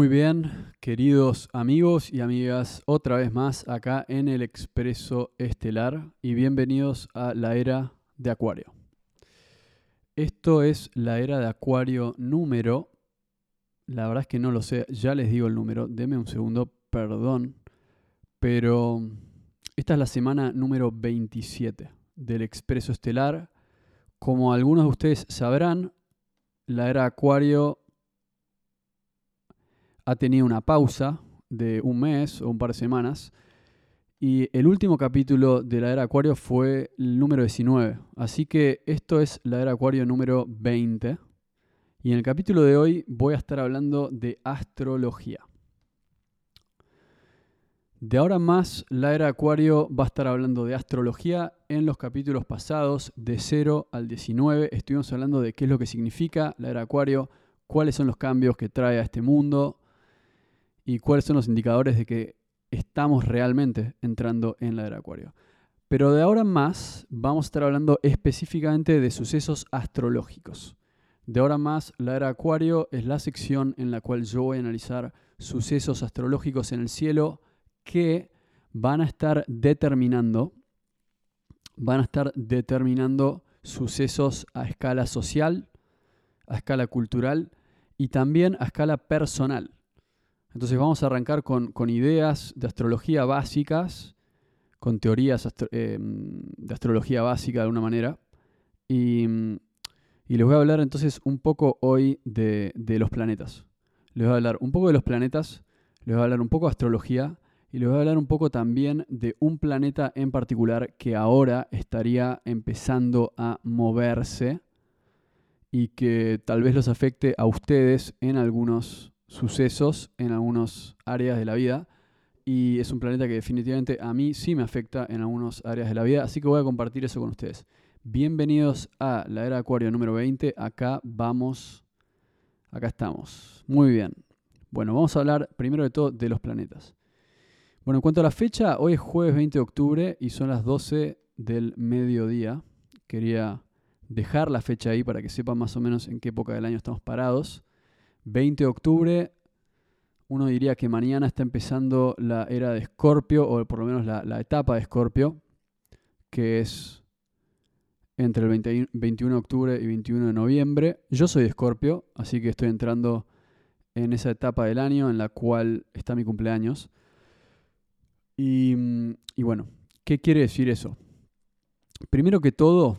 Muy bien, queridos amigos y amigas, otra vez más acá en el Expreso Estelar y bienvenidos a la era de Acuario. Esto es la era de Acuario número, la verdad es que no lo sé, ya les digo el número, deme un segundo, perdón, pero esta es la semana número 27 del Expreso Estelar. Como algunos de ustedes sabrán, la era Acuario ha tenido una pausa de un mes o un par de semanas. Y el último capítulo de la era Acuario fue el número 19. Así que esto es la era Acuario número 20. Y en el capítulo de hoy voy a estar hablando de astrología. De ahora más, la era Acuario va a estar hablando de astrología. En los capítulos pasados, de 0 al 19, estuvimos hablando de qué es lo que significa la era Acuario, cuáles son los cambios que trae a este mundo, y cuáles son los indicadores de que estamos realmente entrando en la era Acuario. Pero de ahora en más vamos a estar hablando específicamente de sucesos astrológicos. De ahora en más, la era Acuario es la sección en la cual yo voy a analizar sucesos astrológicos en el cielo que van a estar determinando, van a estar determinando sucesos a escala social, a escala cultural y también a escala personal. Entonces vamos a arrancar con, ideas de astrología básicas, con teorías em, de astrología básica de alguna manera. Y, les voy a hablar entonces un poco hoy de, los planetas. Les voy a hablar un poco de los planetas, les voy a hablar un poco de astrología y les voy a hablar un poco también de un planeta en particular que ahora estaría empezando a moverse y que tal vez los afecte a ustedes en algunos sucesos en algunas áreas de la vida. Y es un planeta que definitivamente a mí sí me afecta en algunas áreas de la vida. Así que voy a compartir eso con ustedes. Bienvenidos a la era Acuario número 20. Acá vamos. Acá estamos. Muy bien. Bueno, vamos a hablar primero de todo de los planetas. Bueno, en cuanto a la fecha, hoy es jueves 20 de octubre y son las 12 del mediodía. Quería dejar la fecha ahí para que sepan más o menos en qué época del año estamos parados. 20 de octubre, uno diría que mañana está empezando la era de Escorpio, o por lo menos la, etapa de Escorpio, que es entre el 21 de octubre y 21 de noviembre. Yo soy de Escorpio, así que estoy entrando en esa etapa del año en la cual está mi cumpleaños. Y, y bueno, ¿qué quiere decir eso? Primero que todo,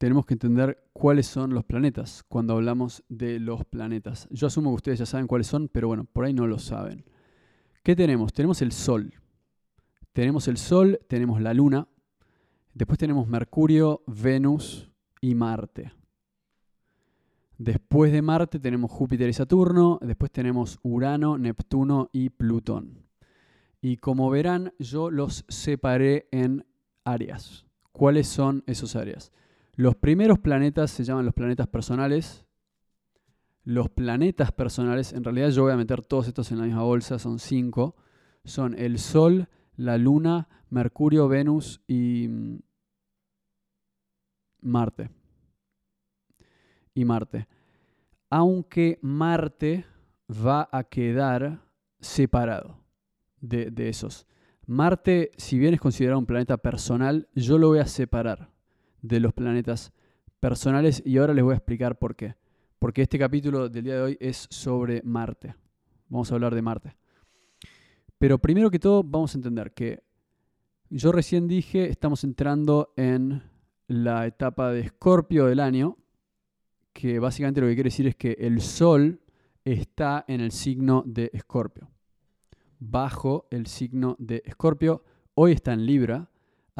tenemos que entender cuáles son los planetas cuando hablamos de los planetas. Yo asumo que ustedes ya saben cuáles son, pero bueno, por ahí no lo saben. ¿Qué tenemos? Tenemos el Sol. Tenemos el Sol, tenemos la Luna, después tenemos Mercurio, Venus y Marte. Después de Marte tenemos Júpiter y Saturno, después tenemos Urano, Neptuno y Plutón. Y como verán, yo los separé en áreas. ¿Cuáles son esos áreas? Los primeros planetas se llaman los planetas personales. Los planetas personales, en realidad yo voy a meter todos estos en la misma bolsa, son cinco. Son el Sol, la Luna, Mercurio, Venus y mm, Marte. Y Marte. Aunque Marte va a quedar separado de, de esos. Marte, si bien es considerado un planeta personal, yo lo voy a separar de los planetas personales y ahora les voy a explicar por qué. Porque este capítulo del día de hoy es sobre Marte. Vamos a hablar de Marte. Pero primero que todo vamos a entender que yo recién dije, estamos entrando en la etapa de Escorpio del año, que básicamente lo que quiere decir es que el Sol está en el signo de Escorpio. Bajo el signo de Escorpio. Hoy está en Libra,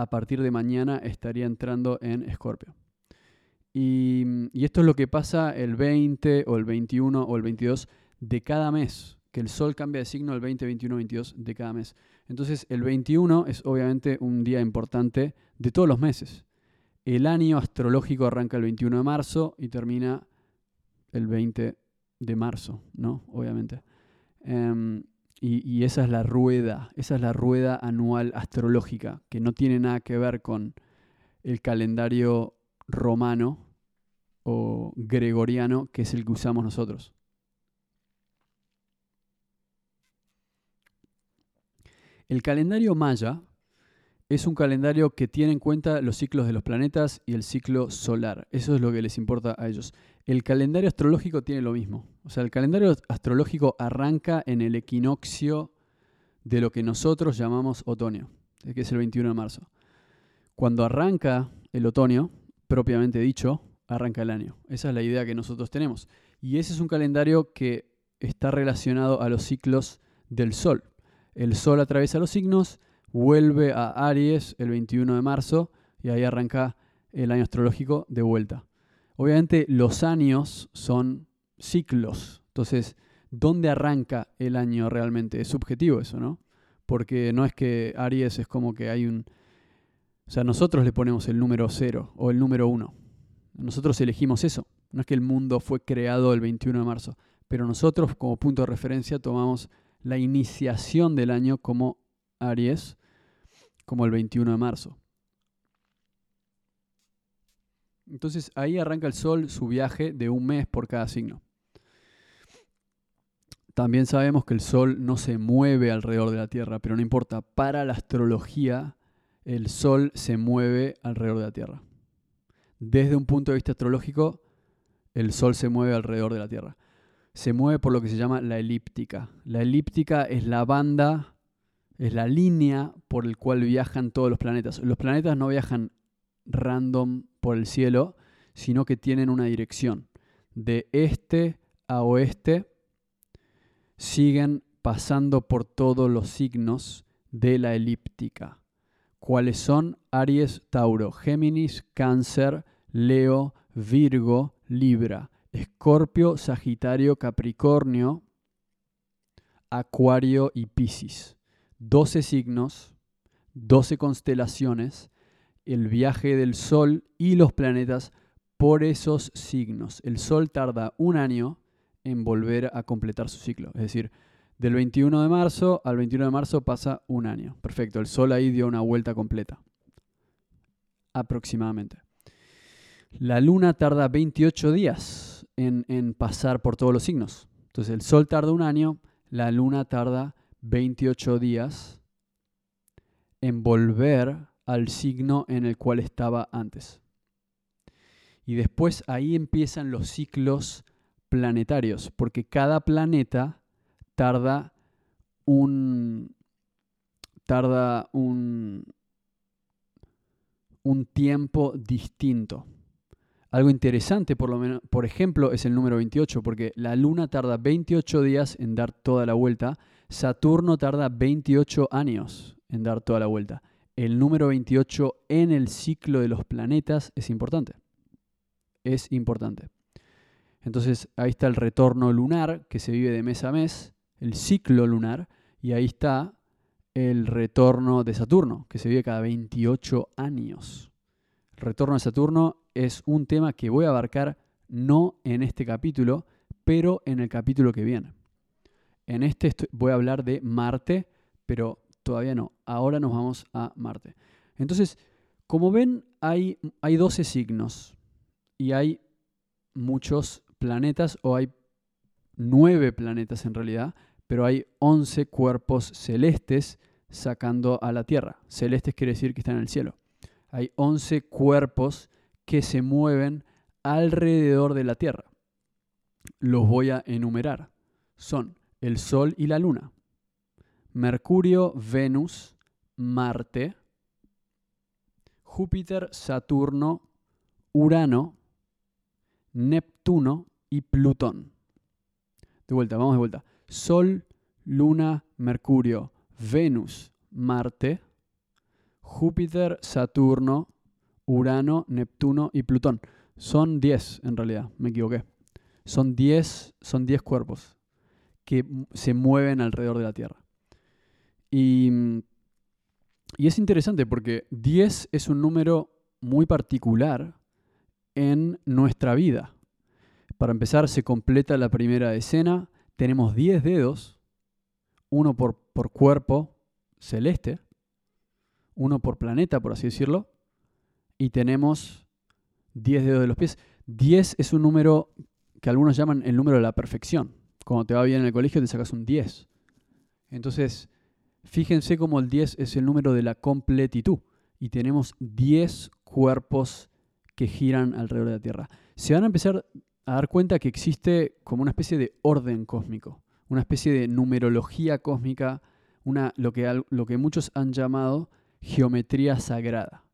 a partir de mañana estaría entrando en Escorpio. Y, esto es lo que pasa el 20 o el 21 o el 22 de cada mes, que el Sol cambia de signo el 20, 21, 22 de cada mes. Entonces el 21 es obviamente un día importante de todos los meses. El año astrológico arranca el 21 de marzo y termina el 20 de marzo, ¿no? Obviamente. Em, y, esa es la rueda, esa es la rueda anual astrológica, que no tiene nada que ver con el calendario romano o gregoriano, que es el que usamos nosotros. El calendario maya es un calendario que tiene en cuenta los ciclos de los planetas y el ciclo solar. Eso es lo que les importa a ellos. El calendario astrológico tiene lo mismo. O sea, el calendario astrológico arranca en el equinoccio de lo que nosotros llamamos otoño, que es el 21 de marzo. Cuando arranca el otoño, propiamente dicho, arranca el año. Esa es la idea que nosotros tenemos. Y ese es un calendario que está relacionado a los ciclos del Sol. El Sol atraviesa los signos vuelve a Aries el 21 de marzo y ahí arranca el año astrológico de vuelta. Obviamente los años son ciclos, entonces, ¿dónde arranca el año realmente? Es subjetivo eso, ¿no? Porque no es que Aries es como que hay un... O sea, nosotros le ponemos el número cero o el número uno. Nosotros elegimos eso. No es que el mundo fue creado el 21 de marzo, pero nosotros como punto de referencia tomamos la iniciación del año como Aries como el 21 de marzo. Entonces ahí arranca el Sol su viaje de un mes por cada signo. También sabemos que el Sol no se mueve alrededor de la Tierra, pero no importa, para la astrología el Sol se mueve alrededor de la Tierra. Desde un punto de vista astrológico, el Sol se mueve alrededor de la Tierra. Se mueve por lo que se llama la elíptica. La elíptica es la banda es la línea por la cual viajan todos los planetas. Los planetas no viajan random por el cielo, sino que tienen una dirección. De este a oeste siguen pasando por todos los signos de la elíptica. ¿Cuáles son? Aries, Tauro, Géminis, Cáncer, Leo, Virgo, Libra, Escorpio, Sagitario, Capricornio, Acuario y Piscis. 12 signos, 12 constelaciones, el viaje del Sol y los planetas por esos signos. El Sol tarda un año en volver a completar su ciclo. Es decir, del 21 de marzo al 21 de marzo pasa un año. Perfecto, el Sol ahí dio una vuelta completa. Aproximadamente. La Luna tarda 28 días en, pasar por todos los signos. Entonces el Sol tarda un año, la Luna tarda 28 días en volver al signo en el cual estaba antes. Y después ahí empiezan los ciclos planetarios, porque cada planeta tarda un tarda un, un tiempo distinto. Algo interesante, por, lo menos, por ejemplo, es el número 28, porque la luna tarda 28 días en dar toda la vuelta Saturno tarda 28 años en dar toda la vuelta. El número 28 en el ciclo de los planetas es importante. Es importante. Entonces ahí está el retorno lunar que se vive de mes a mes, el ciclo lunar, y ahí está el retorno de Saturno, que se vive cada 28 años. El retorno de Saturno es un tema que voy a abarcar no en este capítulo, pero en el capítulo que viene. En este voy a hablar de Marte, pero todavía no. Ahora nos vamos a Marte. Entonces, como ven, hay, hay 12 signos y hay muchos planetas, o hay 9 planetas en realidad, pero hay 11 cuerpos celestes sacando a la Tierra. Celestes quiere decir que están en el cielo. Hay 11 cuerpos que se mueven alrededor de la Tierra. Los voy a enumerar. Son el Sol y la Luna. Mercurio, Venus, Marte, Júpiter, Saturno, Urano, Neptuno y Plutón. De vuelta, vamos de vuelta. Sol, Luna, Mercurio, Venus, Marte, Júpiter, Saturno, Urano, Neptuno y Plutón. Son 10 en realidad, me equivoqué. Son 10 son diez cuerpos que se mueven alrededor de la Tierra. Y, y es interesante porque 10 es un número muy particular en nuestra vida. Para empezar, se completa la primera decena. Tenemos 10 dedos, uno por, por cuerpo celeste, uno por planeta, por así decirlo, y tenemos 10 dedos de los pies. 10 es un número que algunos llaman el número de la perfección cuando te va bien en el colegio te sacas un 10. Entonces, Fíjense cómo el 10 es el número de la completitud y tenemos 10 cuerpos que giran alrededor de la Tierra. Se van a empezar a dar cuenta que existe como una especie de orden cósmico, una especie de numerología cósmica, una, lo, que, lo que muchos han llamado geometría sagrada.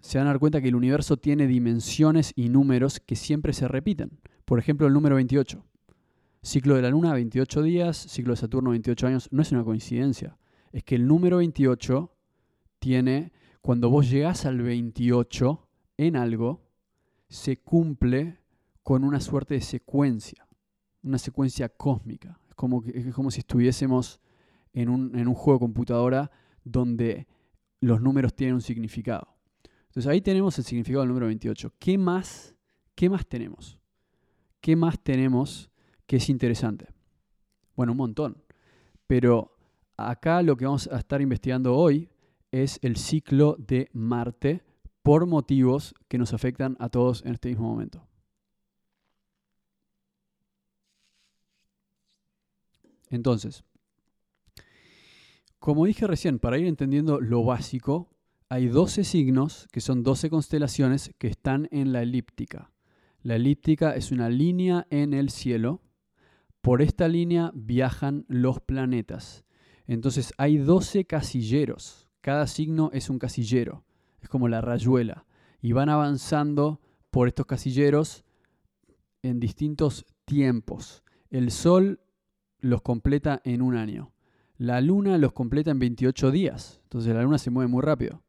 Se van a dar cuenta que el universo tiene dimensiones y números que siempre se repiten. Por ejemplo, el número 28. Ciclo de la Luna, 28 días, ciclo de Saturno, 28 años. No es una coincidencia. Es que el número 28 tiene, cuando vos llegás al 28 en algo, se cumple con una suerte de secuencia, una secuencia cósmica. Es como, es como si estuviésemos en un, en un juego de computadora donde los números tienen un significado. Entonces ahí tenemos el significado del número 28. ¿Qué más, qué más tenemos? ¿Qué más tenemos que es interesante? Bueno, un montón. Pero acá lo que vamos a estar investigando hoy es el ciclo de Marte por motivos que nos afectan a todos en este mismo momento. Entonces, como dije recién, para ir entendiendo lo básico, hay 12 signos, que son 12 constelaciones, que están en la elíptica. La elíptica es una línea en el cielo por esta línea viajan los planetas. Entonces hay 12 casilleros. Cada signo es un casillero. Es como la rayuela. Y van avanzando por estos casilleros en distintos tiempos. El Sol los completa en un año. La Luna los completa en 28 días. Entonces la Luna se mueve muy rápido.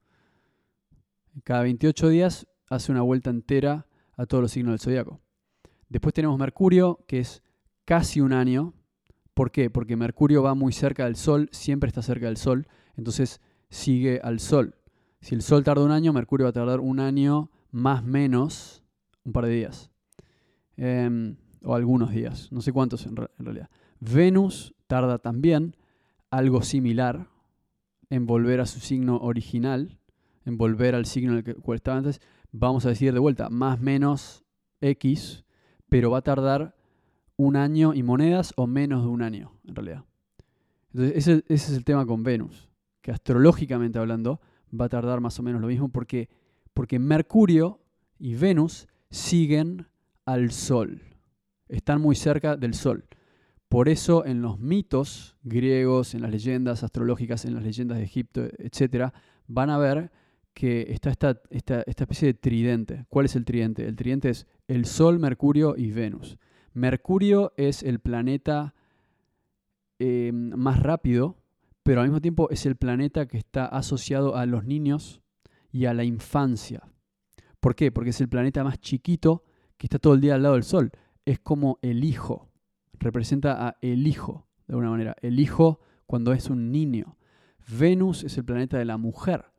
Cada 28 días hace una vuelta entera a todos los signos del zodiaco. Después tenemos Mercurio, que es casi un año. ¿Por qué? Porque Mercurio va muy cerca del Sol, siempre está cerca del Sol, entonces sigue al Sol. Si el Sol tarda un año, Mercurio va a tardar un año más menos un par de días. Em, o algunos días, no sé cuántos en, en realidad. Venus tarda también algo similar en volver a su signo original, en volver al signo en el cual estaba antes. Vamos a decir de vuelta, más menos X, pero va a tardar un año y monedas o menos de un año, en realidad. Entonces, ese, es el tema con Venus, que astrológicamente hablando va a tardar más o menos lo mismo porque, porque Mercurio y Venus siguen al Sol, están muy cerca del Sol. Por eso en los mitos griegos, en las leyendas astrológicas, en las leyendas de Egipto, etc., van a ver que está esta, esta, esta especie de tridente. ¿Cuál es el tridente? El tridente es el Sol, Mercurio y Venus. Mercurio es el planeta em, más rápido, pero al mismo tiempo es el planeta que está asociado a los niños y a la infancia. ¿Por qué? Porque es el planeta más chiquito que está todo el día al lado del Sol. Es como el hijo. Representa a el hijo, de alguna manera. El hijo cuando es un niño. Venus es el planeta de la mujer.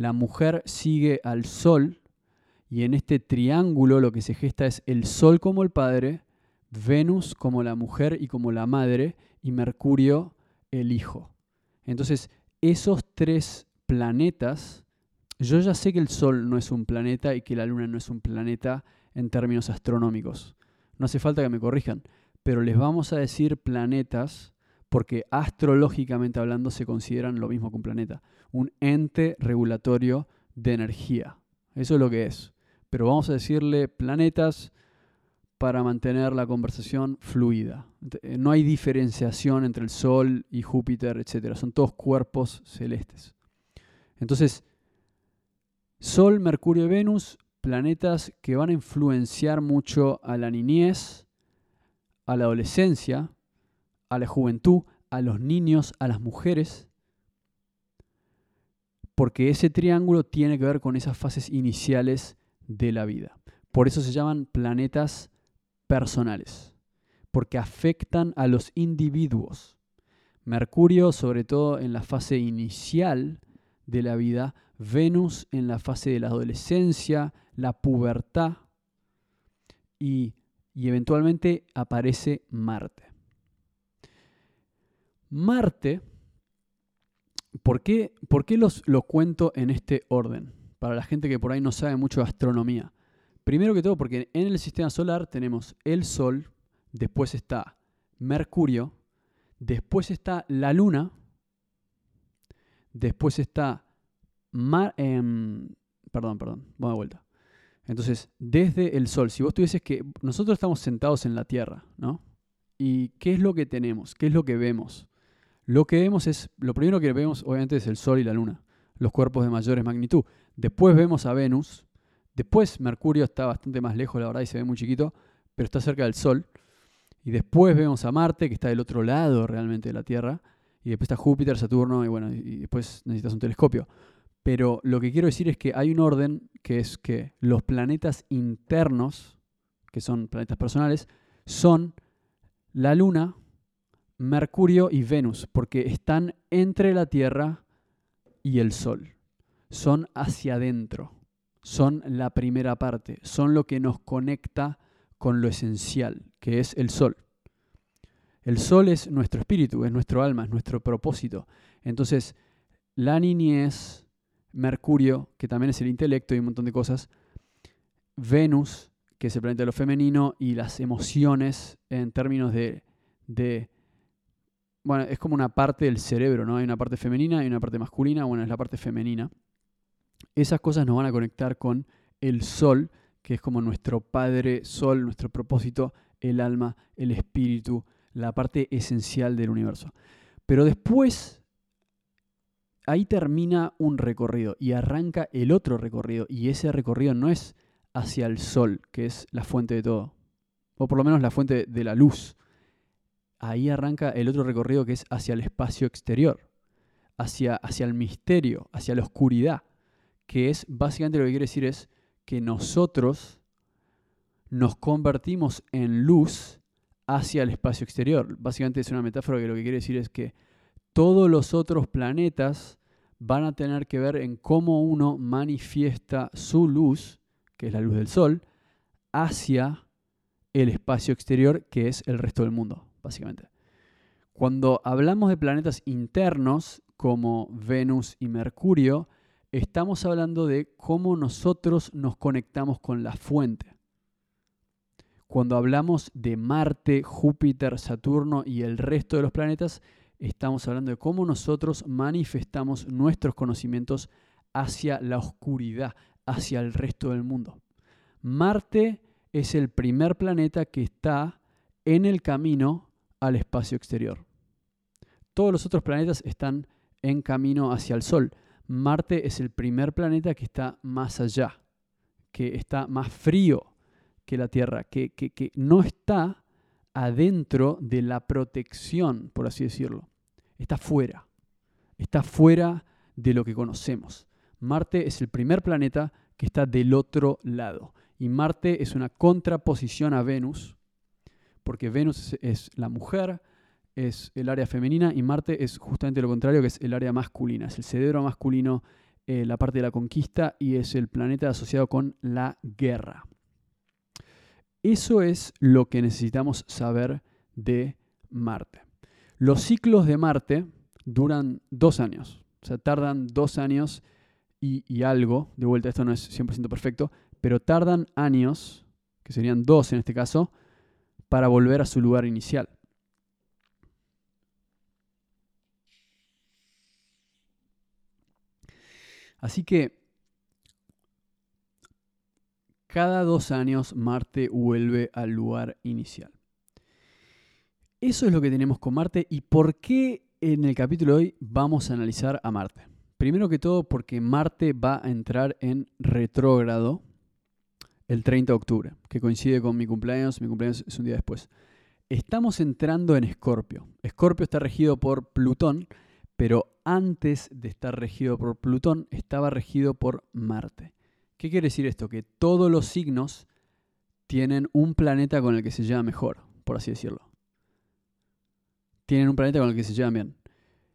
La mujer sigue al Sol y en este triángulo lo que se gesta es el Sol como el padre, Venus como la mujer y como la madre y Mercurio el hijo. Entonces, esos tres planetas, yo ya sé que el Sol no es un planeta y que la Luna no es un planeta en términos astronómicos. No hace falta que me corrijan, pero les vamos a decir planetas porque astrológicamente hablando se consideran lo mismo que un planeta, un ente regulatorio de energía. Eso es lo que es. Pero vamos a decirle planetas para mantener la conversación fluida. Eh, no hay diferenciación entre el Sol y Júpiter, etc. Son todos cuerpos celestes. Entonces, Sol, Mercurio y Venus, planetas que van a influenciar mucho a la niñez, a la adolescencia, a la juventud, a los niños, a las mujeres, porque ese triángulo tiene que ver con esas fases iniciales de la vida. Por eso se llaman planetas personales, porque afectan a los individuos. Mercurio, sobre todo en la fase inicial de la vida, Venus en la fase de la adolescencia, la pubertad y, eventualmente aparece Marte. Marte, ¿por qué, por qué los, lo cuento en este orden? Para la gente que por ahí no sabe mucho de astronomía. Primero que todo, porque en el sistema solar tenemos el Sol, después está Mercurio, Después está la luna. Después está... Em, perdón, perdón, vamos de vuelta. Entonces, desde el sol, si vos tuvieses que... Nosotros estamos sentados en la Tierra, ¿no? ¿Y qué es lo que tenemos? ¿Qué es lo que vemos? Lo que vemos es, lo primero que vemos obviamente es el Sol y la Luna, los cuerpos de mayores magnitud. Después vemos a Venus, después Mercurio está bastante más lejos, la verdad, y se ve muy chiquito, pero está cerca del Sol. Y después vemos a Marte, que está del otro lado realmente de la Tierra. Y después está Júpiter, Saturno, y bueno, y después necesitas un telescopio. Pero lo que quiero decir es que hay un orden que es que los planetas internos, que son planetas personales, son la Luna, Mercurio y Venus, porque están entre la Tierra y el Sol. Son hacia adentro, son la primera parte, son lo que nos conecta con lo esencial, que es el Sol. El Sol es nuestro espíritu, es nuestro alma, es nuestro propósito. Entonces, la niñez, Mercurio, que también es el intelecto y un montón de cosas, Venus, que es el planeta de lo femenino, y las emociones en términos de, de bueno, es como una parte del cerebro, ¿no? Hay una parte femenina y una parte masculina, bueno, es la parte femenina. Esas cosas nos van a conectar con el sol, que es como nuestro padre sol, nuestro propósito, el alma, el espíritu, la parte esencial del universo. Pero después, ahí termina un recorrido y arranca el otro recorrido, y ese recorrido no es hacia el sol, que es la fuente de todo, o por lo menos la fuente de la luz ahí arranca el otro recorrido que es hacia el espacio exterior, hacia, hacia el misterio, hacia la oscuridad, que es básicamente lo que quiere decir es que nosotros nos convertimos en luz hacia el espacio exterior. Básicamente es una metáfora que lo que quiere decir es que todos los otros planetas van a tener que ver en cómo uno manifiesta su luz, que es la luz del sol, hacia el espacio exterior, que es el resto del mundo básicamente. Cuando hablamos de planetas internos como Venus y Mercurio, estamos hablando de cómo nosotros nos conectamos con la fuente. Cuando hablamos de Marte, Júpiter, Saturno y el resto de los planetas, estamos hablando de cómo nosotros manifestamos nuestros conocimientos hacia la oscuridad, hacia el resto del mundo. Marte es el primer planeta que está en el camino al espacio exterior. Todos los otros planetas están en camino hacia el Sol. Marte es el primer planeta que está más allá, que está más frío que la Tierra, que, que, no está adentro de la protección, por así decirlo. Está fuera. Está fuera de lo que conocemos. Marte es el primer planeta que está del otro lado. Y Marte es una contraposición a Venus, porque Venus es, la mujer, es el área femenina y Marte es justamente lo contrario, que es el área masculina, es el cerebro masculino, eh, la parte de la conquista y es el planeta asociado con la guerra. Eso es lo que necesitamos saber de Marte. Los ciclos de Marte duran dos años, o sea, tardan dos años y, y algo, de vuelta esto no es 100% perfecto, pero tardan años, que serían dos en este caso, para volver a su lugar inicial. Así que cada dos años Marte vuelve al lugar inicial. Eso es lo que tenemos con Marte y por qué en el capítulo de hoy vamos a analizar a Marte. Primero que todo porque Marte va a entrar en retrógrado el 30 de octubre, que coincide con mi cumpleaños. Mi cumpleaños es un día después. Estamos entrando en Escorpio. Escorpio está regido por Plutón, pero antes de estar regido por Plutón estaba regido por Marte. ¿Qué quiere decir esto? Que todos los signos tienen un planeta con el que se lleva mejor, por así decirlo. Tienen un planeta con el que se llevan bien.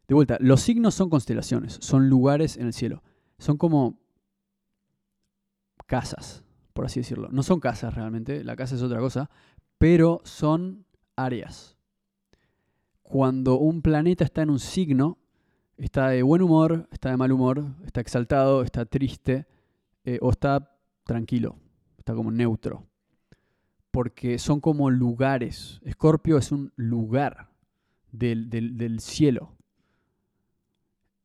De vuelta, los signos son constelaciones, son lugares en el cielo. Son como casas por así decirlo. No son casas realmente, la casa es otra cosa, pero son áreas. Cuando un planeta está en un signo, está de buen humor, está de mal humor, está exaltado, está triste eh, o está tranquilo, está como neutro. Porque son como lugares. Escorpio es un lugar del, del cielo.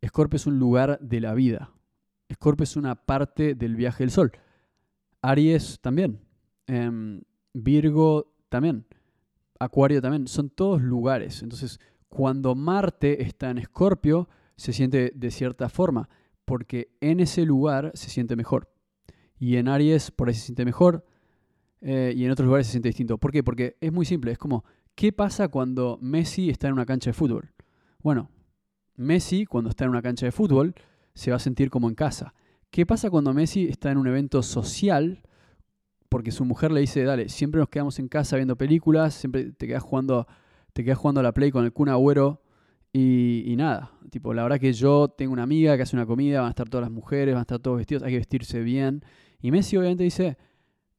Escorpio es un lugar de la vida. Escorpio es una parte del viaje del sol. Aries también. Em, Virgo también. Acuario también. Son todos lugares. Entonces, cuando Marte está en Escorpio, se siente de cierta forma, porque en ese lugar se siente mejor. Y en Aries por ahí se siente mejor, eh, y en otros lugares se siente distinto. ¿Por qué? Porque es muy simple. Es como, ¿qué pasa cuando Messi está en una cancha de fútbol? Bueno, Messi, cuando está en una cancha de fútbol, se va a sentir como en casa. ¿Qué pasa cuando Messi está en un evento social? Porque su mujer le dice, dale, siempre nos quedamos en casa viendo películas, siempre te quedas jugando, te quedas jugando a la play con el Kun Agüero y, nada. Tipo, la verdad que yo tengo una amiga que hace una comida, van a estar todas las mujeres, van a estar todos vestidos, hay que vestirse bien. Y Messi obviamente dice,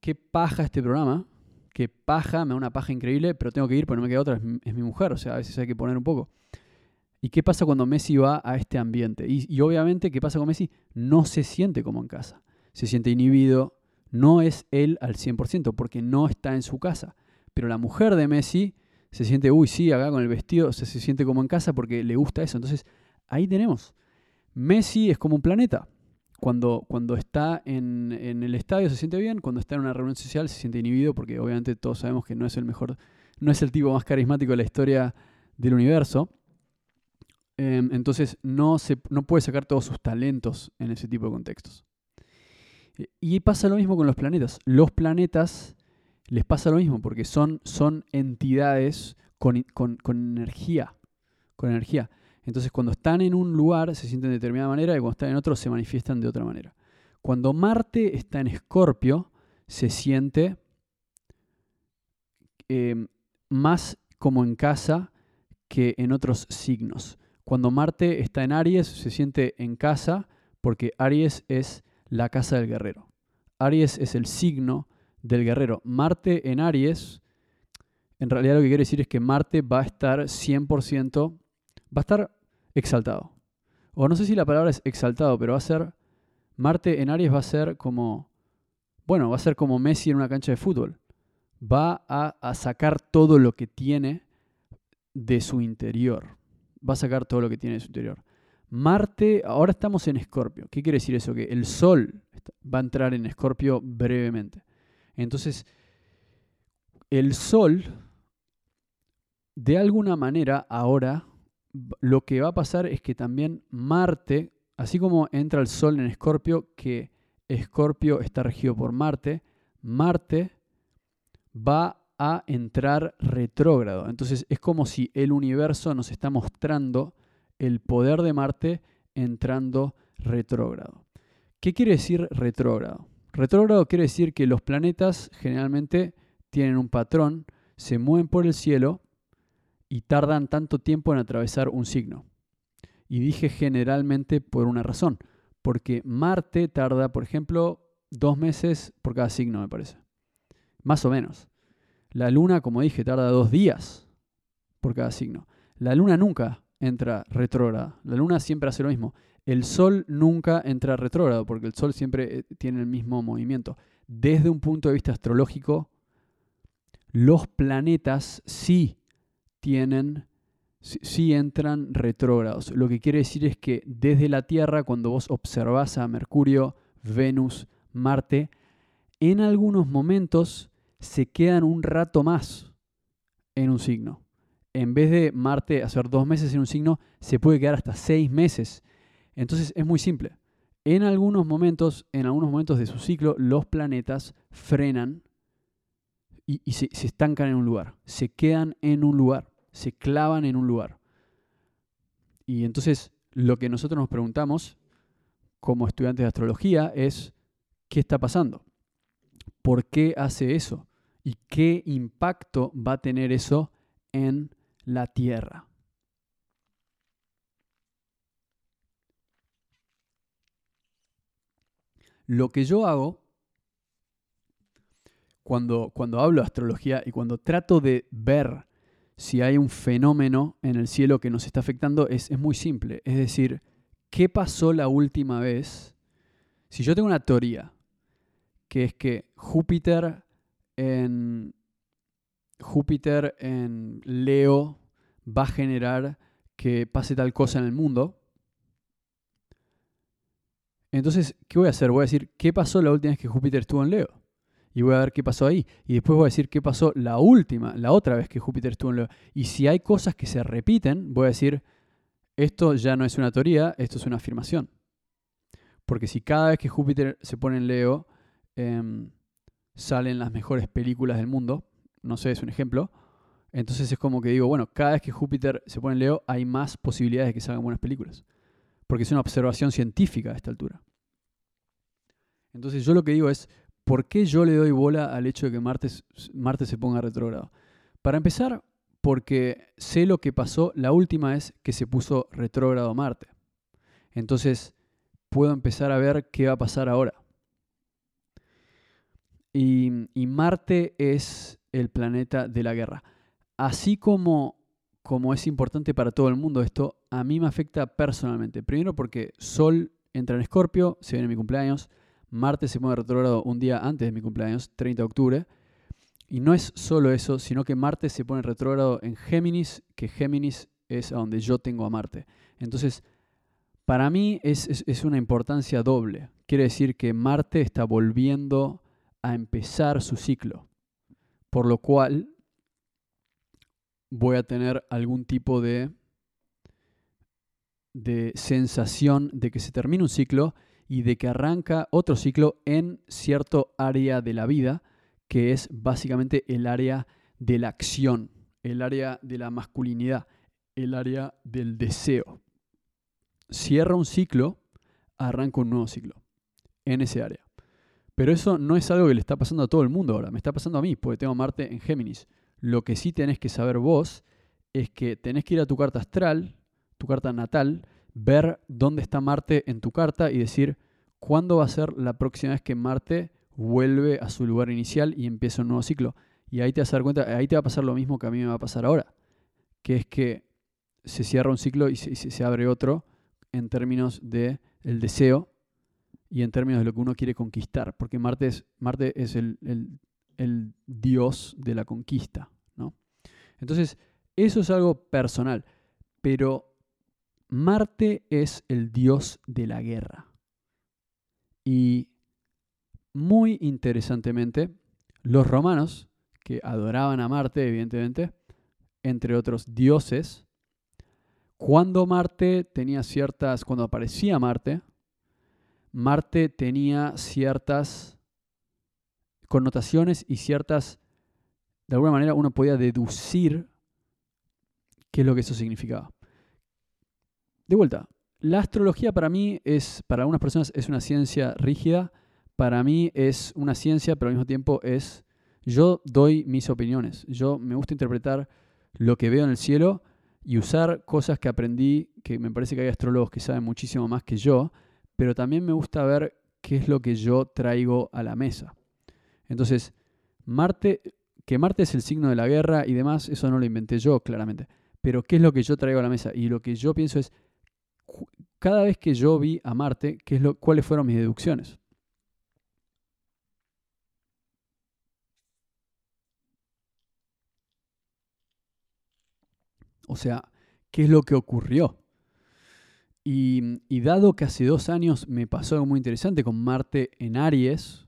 qué paja este programa, qué paja, me da una paja increíble, pero tengo que ir porque no me queda otra, es, es mi mujer, o sea, a veces hay que poner un poco. ¿Y qué pasa cuando Messi va a este ambiente? Y, obviamente, ¿qué pasa con Messi? No se siente como en casa. Se siente inhibido, no es él al 100% porque no está en su casa. Pero la mujer de Messi se siente, uy, sí, acá con el vestido, se siente como en casa porque le gusta eso. Entonces, ahí tenemos. Messi es como un planeta. Cuando, cuando está en, en, el estadio se siente bien, cuando está en una reunión social se siente inhibido porque obviamente todos sabemos que no es el mejor, no es el tipo más carismático de la historia del universo. Em, entonces no, se, no puede sacar todos sus talentos en ese tipo de contextos. Eh, y pasa lo mismo con los planetas. Los planetas les pasa lo mismo porque son, son entidades con, energía. Con energía. Entonces cuando están en un lugar se sienten de determinada manera y cuando están en otro se manifiestan de otra manera. Cuando Marte está en Escorpio se siente em, más como en casa que en otros signos. Cuando Marte está en Aries, se siente en casa porque Aries es la casa del guerrero. Aries es el signo del guerrero. Marte en Aries, en realidad lo que quiere decir es que Marte va a estar 100%, va a estar exaltado. O no sé si la palabra es exaltado, pero va a ser, Marte en Aries va a ser como, bueno, va a ser como Messi en una cancha de fútbol. Va a, a sacar todo lo que tiene de su interior va a sacar todo lo que tiene en su interior. Marte, ahora estamos en Escorpio. ¿Qué quiere decir eso? Que el Sol va a entrar en Escorpio brevemente. Entonces, el Sol, de alguna manera, ahora, lo que va a pasar es que también Marte, así como entra el Sol en Escorpio, que Escorpio está regido por Marte, Marte va a entrar retrógrado. Entonces es como si el universo nos está mostrando el poder de Marte entrando retrógrado. ¿Qué quiere decir retrógrado? Retrógrado quiere decir que los planetas generalmente tienen un patrón, se mueven por el cielo y tardan tanto tiempo en atravesar un signo. Y dije generalmente por una razón, porque Marte tarda, por ejemplo, dos meses por cada signo, me parece. Más o menos. La luna, como dije, tarda dos días por cada signo. La luna nunca entra retrógrada. La luna siempre hace lo mismo. El sol nunca entra retrógrado porque el sol siempre eh, tiene el mismo movimiento. Desde un punto de vista astrológico, los planetas sí tienen, sí, entran retrógrados. Lo que quiere decir es que desde la Tierra, cuando vos observás a Mercurio, Venus, Marte, en algunos momentos se quedan un rato más en un signo. En vez de Marte hacer dos meses en un signo, se puede quedar hasta seis meses. Entonces es muy simple. En algunos momentos, en algunos momentos de su ciclo, los planetas frenan y, se, se estancan en un lugar. Se quedan en un lugar. Se clavan en un lugar. Y entonces lo que nosotros nos preguntamos como estudiantes de astrología es, ¿qué está pasando? ¿Por qué hace eso? Y qué impacto va a tener eso en la tierra. Lo que yo hago cuando, cuando hablo de astrología y cuando trato de ver si hay un fenómeno en el cielo que nos está afectando es, es muy simple. Es decir, ¿qué pasó la última vez? Si yo tengo una teoría, que es que Júpiter en Júpiter en Leo va a generar que pase tal cosa en el mundo. Entonces, ¿qué voy a hacer? Voy a decir, ¿qué pasó la última vez que Júpiter estuvo en Leo? Y voy a ver qué pasó ahí. Y después voy a decir qué pasó la última, la otra vez que Júpiter estuvo en Leo. Y si hay cosas que se repiten, voy a decir, esto ya no es una teoría, esto es una afirmación. Porque si cada vez que Júpiter se pone en Leo, em, salen las mejores películas del mundo, no sé, es un ejemplo, entonces es como que digo, bueno, cada vez que Júpiter se pone en Leo hay más posibilidades de que salgan buenas películas. Porque es una observación científica a esta altura. Entonces yo lo que digo es, ¿por qué yo le doy bola al hecho de que Marte, Marte se ponga retrógrado? Para empezar, porque sé lo que pasó la última vez que se puso retrógrado Marte. Entonces puedo empezar a ver qué va a pasar ahora. Y, Marte es el planeta de la guerra así como, como es importante para todo el mundo esto, a mí me afecta personalmente. Primero porque Sol entra en Escorpio, se viene mi cumpleaños, Marte se mueve retrógrado un día antes de mi cumpleaños, 30 de octubre. Y no es solo eso, sino que Marte se pone retrógrado en Géminis, que Géminis es a donde yo tengo a Marte. Entonces, para mí es, es una importancia doble. Quiere decir que Marte está volviendo a empezar su ciclo. Por lo cual, voy a tener algún tipo de, de sensación de que se termina un ciclo y de que arranca otro ciclo en cierto área de la vida, que es básicamente el área de la acción, el área de la masculinidad, el área del deseo. Cierra un ciclo, arranca un nuevo ciclo en ese área. Pero eso no es algo que le está pasando a todo el mundo ahora, me está pasando a mí, porque tengo Marte en Géminis. Lo que sí tenés que saber vos es que tenés que ir a tu carta astral, tu carta natal, ver dónde está Marte en tu carta y decir cuándo va a ser la próxima vez que Marte vuelve a su lugar inicial y empieza un nuevo ciclo. Y ahí te vas a dar cuenta, ahí te va a pasar lo mismo que a mí me va a pasar ahora, que es que se cierra un ciclo y se, abre otro en términos de el deseo y en términos de lo que uno quiere conquistar, porque Marte es, Marte es el, el Dios de la conquista. ¿no? Entonces, eso es algo personal, pero Marte es el Dios de la guerra. Y muy interesantemente, los romanos, que adoraban a Marte, evidentemente, entre otros dioses, cuando Marte tenía ciertas, cuando aparecía Marte, Marte tenía ciertas connotaciones y ciertas, de alguna manera uno podía deducir qué es lo que eso significaba. De vuelta, la astrología para mí es, para algunas personas es una ciencia rígida, para mí es una ciencia, pero al mismo tiempo es, yo doy mis opiniones, yo me gusta interpretar lo que veo en el cielo y usar cosas que aprendí, que me parece que hay astrólogos que saben muchísimo más que yo, pero también me gusta ver qué es lo que yo traigo a la mesa. Entonces, Marte, que Marte es el signo de la guerra y demás, eso no lo inventé yo, claramente. Pero ¿qué es lo que yo traigo a la mesa? Y lo que yo pienso es, cada vez que yo vi a Marte, ¿qué es lo, ¿cuáles fueron mis deducciones? O sea, ¿qué es lo que ocurrió? Y, dado que hace dos años me pasó algo muy interesante con Marte en Aries,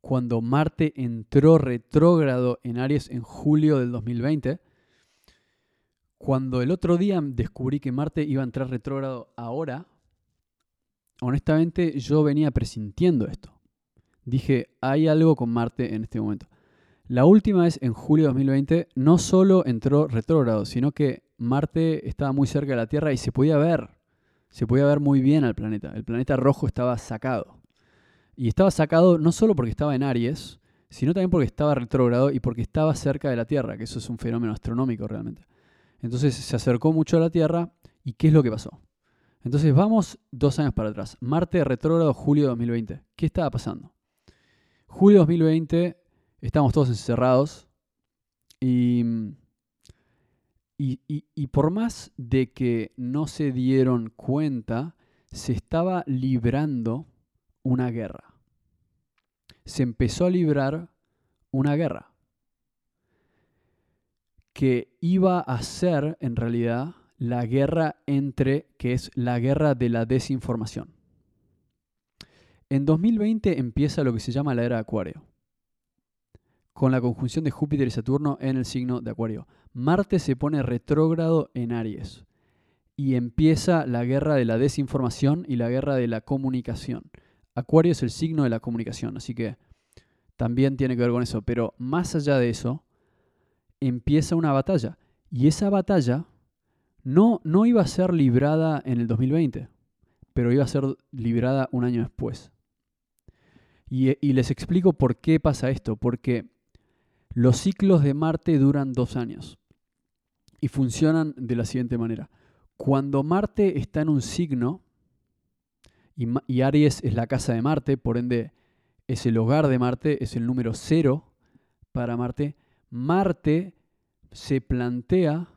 cuando Marte entró retrógrado en Aries en julio del 2020, cuando el otro día descubrí que Marte iba a entrar retrógrado ahora, honestamente yo venía presintiendo esto. Dije, hay algo con Marte en este momento. La última vez, en julio de 2020, no solo entró retrógrado, sino que Marte estaba muy cerca de la Tierra y se podía ver. Se podía ver muy bien al planeta. El planeta rojo estaba sacado. Y estaba sacado no solo porque estaba en Aries, sino también porque estaba retrógrado y porque estaba cerca de la Tierra, que eso es un fenómeno astronómico realmente. Entonces se acercó mucho a la Tierra y ¿qué es lo que pasó? Entonces vamos dos años para atrás. Marte retrógrado, julio de 2020. ¿Qué estaba pasando? Julio de 2020 estábamos todos encerrados y, y, por más de que no se dieron cuenta, se estaba librando una guerra. Se empezó a librar una guerra. que iba a ser en realidad la guerra entre, que es la guerra de la desinformación. En 2020 empieza lo que se llama la era de Acuario, con la conjunción de Júpiter y Saturno en el signo de Acuario. Marte se pone retrógrado en Aries y empieza la guerra de la desinformación y la guerra de la comunicación. Acuario es el signo de la comunicación, así que también tiene que ver con eso. Pero más allá de eso, empieza una batalla. Y esa batalla no, no iba a ser librada en el 2020, pero iba a ser librada un año después. Y, y, les explico por qué pasa esto. Porque los ciclos de Marte duran dos años y funcionan de la siguiente manera. Cuando Marte está en un signo, y, Aries es la casa de Marte, por ende es el hogar de Marte, es el número cero para Marte, Marte se plantea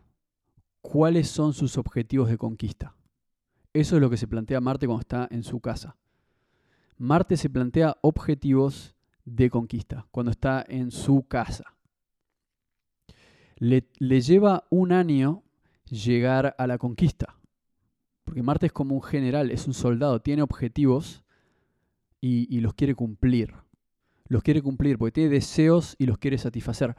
cuáles son sus objetivos de conquista. Eso es lo que se plantea Marte cuando está en su casa. Marte se plantea objetivos de conquista cuando está en su casa. Le, lleva un año llegar a la conquista, porque Marte es como un general, es un soldado, tiene objetivos y, los quiere cumplir. Los quiere cumplir porque tiene deseos y los quiere satisfacer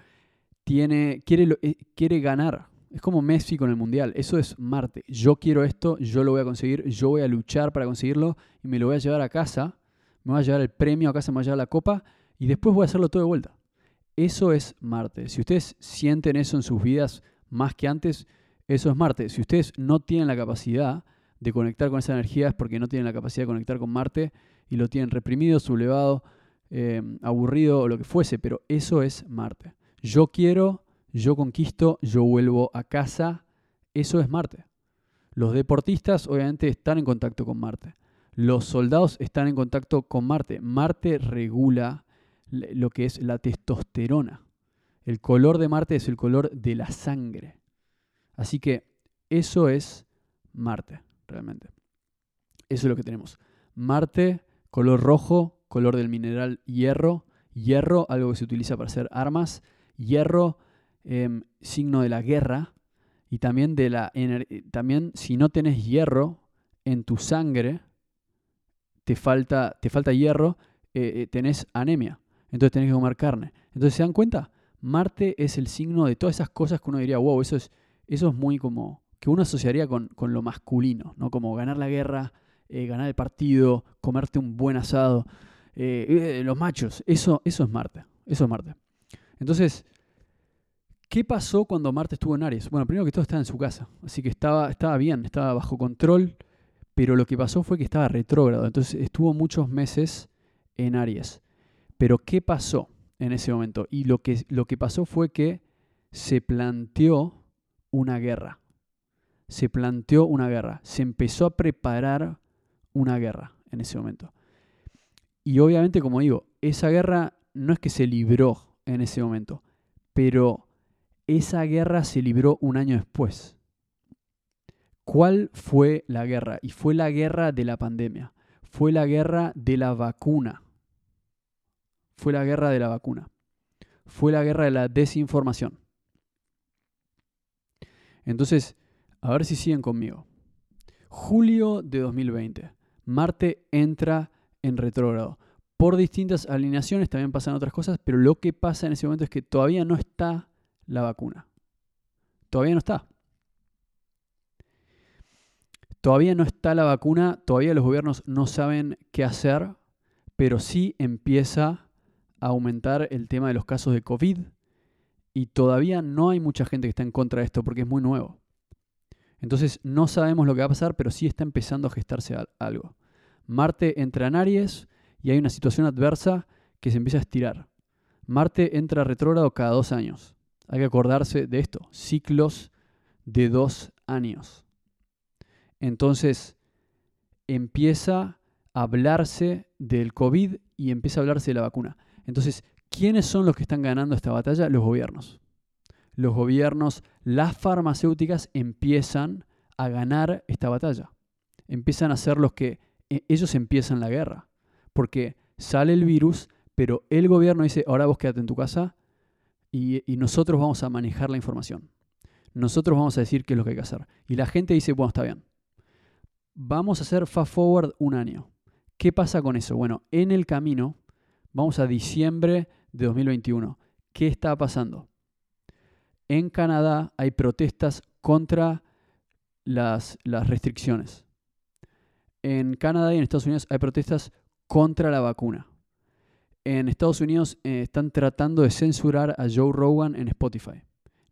tiene, quiere, eh, quiere ganar. Es como Messi con el Mundial. Eso es Marte. Yo quiero esto, yo lo voy a conseguir, yo voy a luchar para conseguirlo y me lo voy a llevar a casa. Me voy a llevar el premio a casa, me voy a llevar la copa y después voy a hacerlo todo de vuelta. Eso es Marte. Si ustedes sienten eso en sus vidas más que antes, eso es Marte. Si ustedes no tienen la capacidad de conectar con esa energía es porque no tienen la capacidad de conectar con Marte y lo tienen reprimido, sublevado, eh, aburrido o lo que fuese, pero eso es Marte. Yo quiero, yo conquisto, yo vuelvo a casa. Eso es Marte. Los deportistas obviamente están en contacto con Marte. Los soldados están en contacto con Marte. Marte regula lo que es la testosterona. El color de Marte es el color de la sangre. Así que eso es Marte, realmente. Eso es lo que tenemos. Marte, color rojo, color del mineral hierro. Hierro, algo que se utiliza para hacer armas hierro, em, signo de la guerra, y también, de la también si no tenés hierro en tu sangre, te falta, te falta hierro, eh, eh, tenés anemia, entonces tenés que comer carne. Entonces, ¿se dan cuenta? Marte es el signo de todas esas cosas que uno diría, wow, eso es, eso es muy como, que uno asociaría con, lo masculino, ¿no? Como ganar la guerra, eh, ganar el partido, comerte un buen asado, los machos, eso, eso es Marte, eso es Marte. Entonces, ¿qué pasó cuando Marte estuvo en Aries? Bueno, primero que todo estaba en su casa, así que estaba, estaba bien, estaba bajo control, pero lo que pasó fue que estaba retrógrado, entonces estuvo muchos meses en Aries. Pero ¿qué pasó en ese momento? Y lo que, lo que pasó fue que se planteó una guerra. Se planteó una guerra. Se empezó a preparar una guerra en ese momento. Y obviamente, como digo, esa guerra no es que se libró en ese momento. Pero esa guerra se libró un año después. ¿Cuál fue la guerra? Y fue la guerra de la pandemia. Fue la guerra de la vacuna. Fue la guerra de la vacuna. Fue la guerra de la desinformación. Entonces, a ver si siguen conmigo. Julio de 2020. Marte entra en retrógrado por distintas alineaciones también pasan otras cosas, pero lo que pasa en ese momento es que todavía no está la vacuna. Todavía no está. Todavía no está la vacuna, todavía los gobiernos no saben qué hacer, pero sí empieza a aumentar el tema de los casos de COVID y todavía no hay mucha gente que está en contra de esto porque es muy nuevo. Entonces no sabemos lo que va a pasar, pero sí está empezando a gestarse algo. Marte entra en Aries, y hay una situación adversa que se empieza a estirar. Marte entra retrógrado cada dos años. Hay que acordarse de esto, ciclos de dos años. Entonces empieza a hablarse del COVID y empieza a hablarse de la vacuna. Entonces, ¿quiénes son los que están ganando esta batalla? Los gobiernos. Los gobiernos, las farmacéuticas empiezan a ganar esta batalla. Empiezan a ser los que e, ellos empiezan la guerra porque sale el virus, pero el gobierno dice, ahora vos quédate en tu casa y nosotros vamos a manejar la información. Nosotros vamos a decir qué es lo que hay que hacer. Y la gente dice, bueno, está bien. Vamos a hacer fast forward un año. ¿Qué pasa con eso? Bueno, en el camino, vamos a diciembre de 2021. ¿Qué está pasando? En Canadá hay protestas contra las, las restricciones. En Canadá y en Estados Unidos hay protestas contra la vacuna. En Estados Unidos eh, están tratando de censurar a Joe Rogan en Spotify.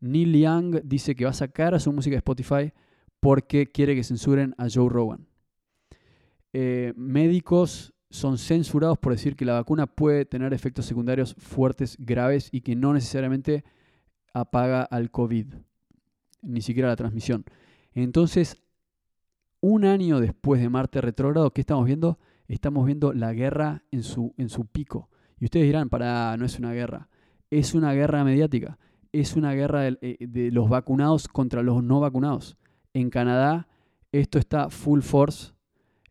Neil Young dice que va a sacar a su música de Spotify porque quiere que censuren a Joe Rogan. Eh, médicos son censurados por decir que la vacuna puede tener efectos secundarios fuertes, graves y que no necesariamente apaga al COVID, ni siquiera la transmisión. Entonces, un año después de Marte retrógrado, ¿qué estamos viendo? Estamos viendo la guerra en su, en su pico. Y ustedes dirán, para, no es una guerra. Es una guerra mediática. Es una guerra de, eh, los vacunados contra los no vacunados. En Canadá, esto está full force.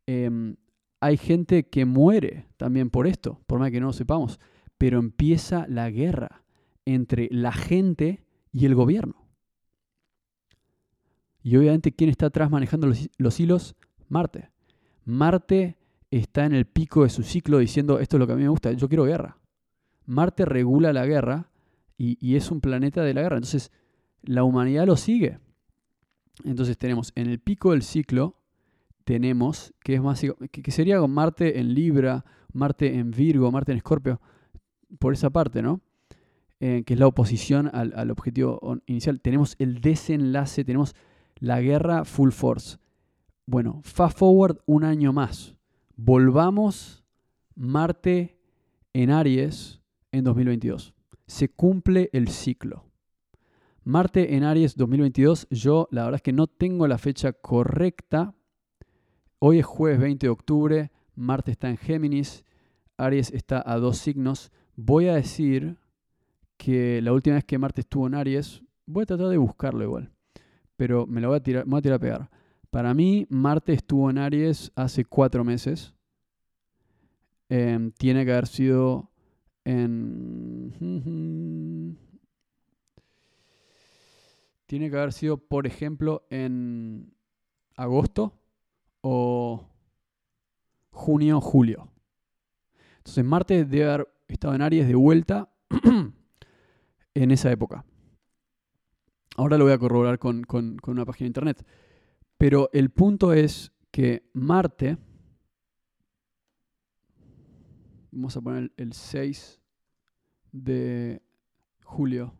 Em, hay gente que muere también por esto, por más que no lo sepamos. Pero empieza la guerra entre la gente y el gobierno. Y obviamente, ¿quién está atrás manejando los, hilos? Marte. Marte está en el pico de su ciclo diciendo, esto es lo que a mí me gusta, yo quiero guerra. Marte regula la guerra y, es un planeta de la guerra. Entonces, la humanidad lo sigue. Entonces tenemos en el pico del ciclo, tenemos, que es más, que, sería con Marte en Libra, Marte en Virgo, Marte en Escorpio, por esa parte, ¿no? Eh, que es la oposición al, al, objetivo inicial. Tenemos el desenlace, tenemos la guerra full force. Bueno, fast forward un año más. Volvamos Marte en Aries en 2022. Se cumple el ciclo. Marte en Aries 2022, yo la verdad es que no tengo la fecha correcta. Hoy es jueves 20 de octubre, Marte está en Géminis, Aries está a dos signos. Voy a decir que la última vez que Marte estuvo en Aries, voy a tratar de buscarlo igual pero me lo voy a tirar, voy a, tirar a pegar. Para mí, Marte estuvo en Aries hace cuatro meses. Em, tiene que haber sido en... Tiene que haber sido, por ejemplo, en agosto o junio, julio. Entonces Marte debe haber estado en Aries de vuelta en esa época. Ahora lo voy a corroborar con, una página de internet. Pero el punto es que Marte, vamos a poner el 6 de julio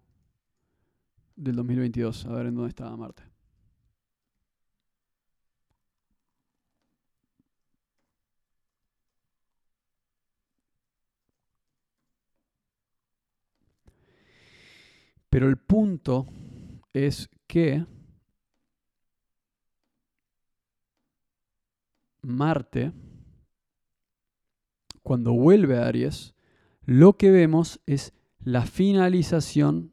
del 2022, a ver en dónde estaba Marte. Pero el punto es que Marte, cuando vuelve a Aries, lo que vemos es la finalización.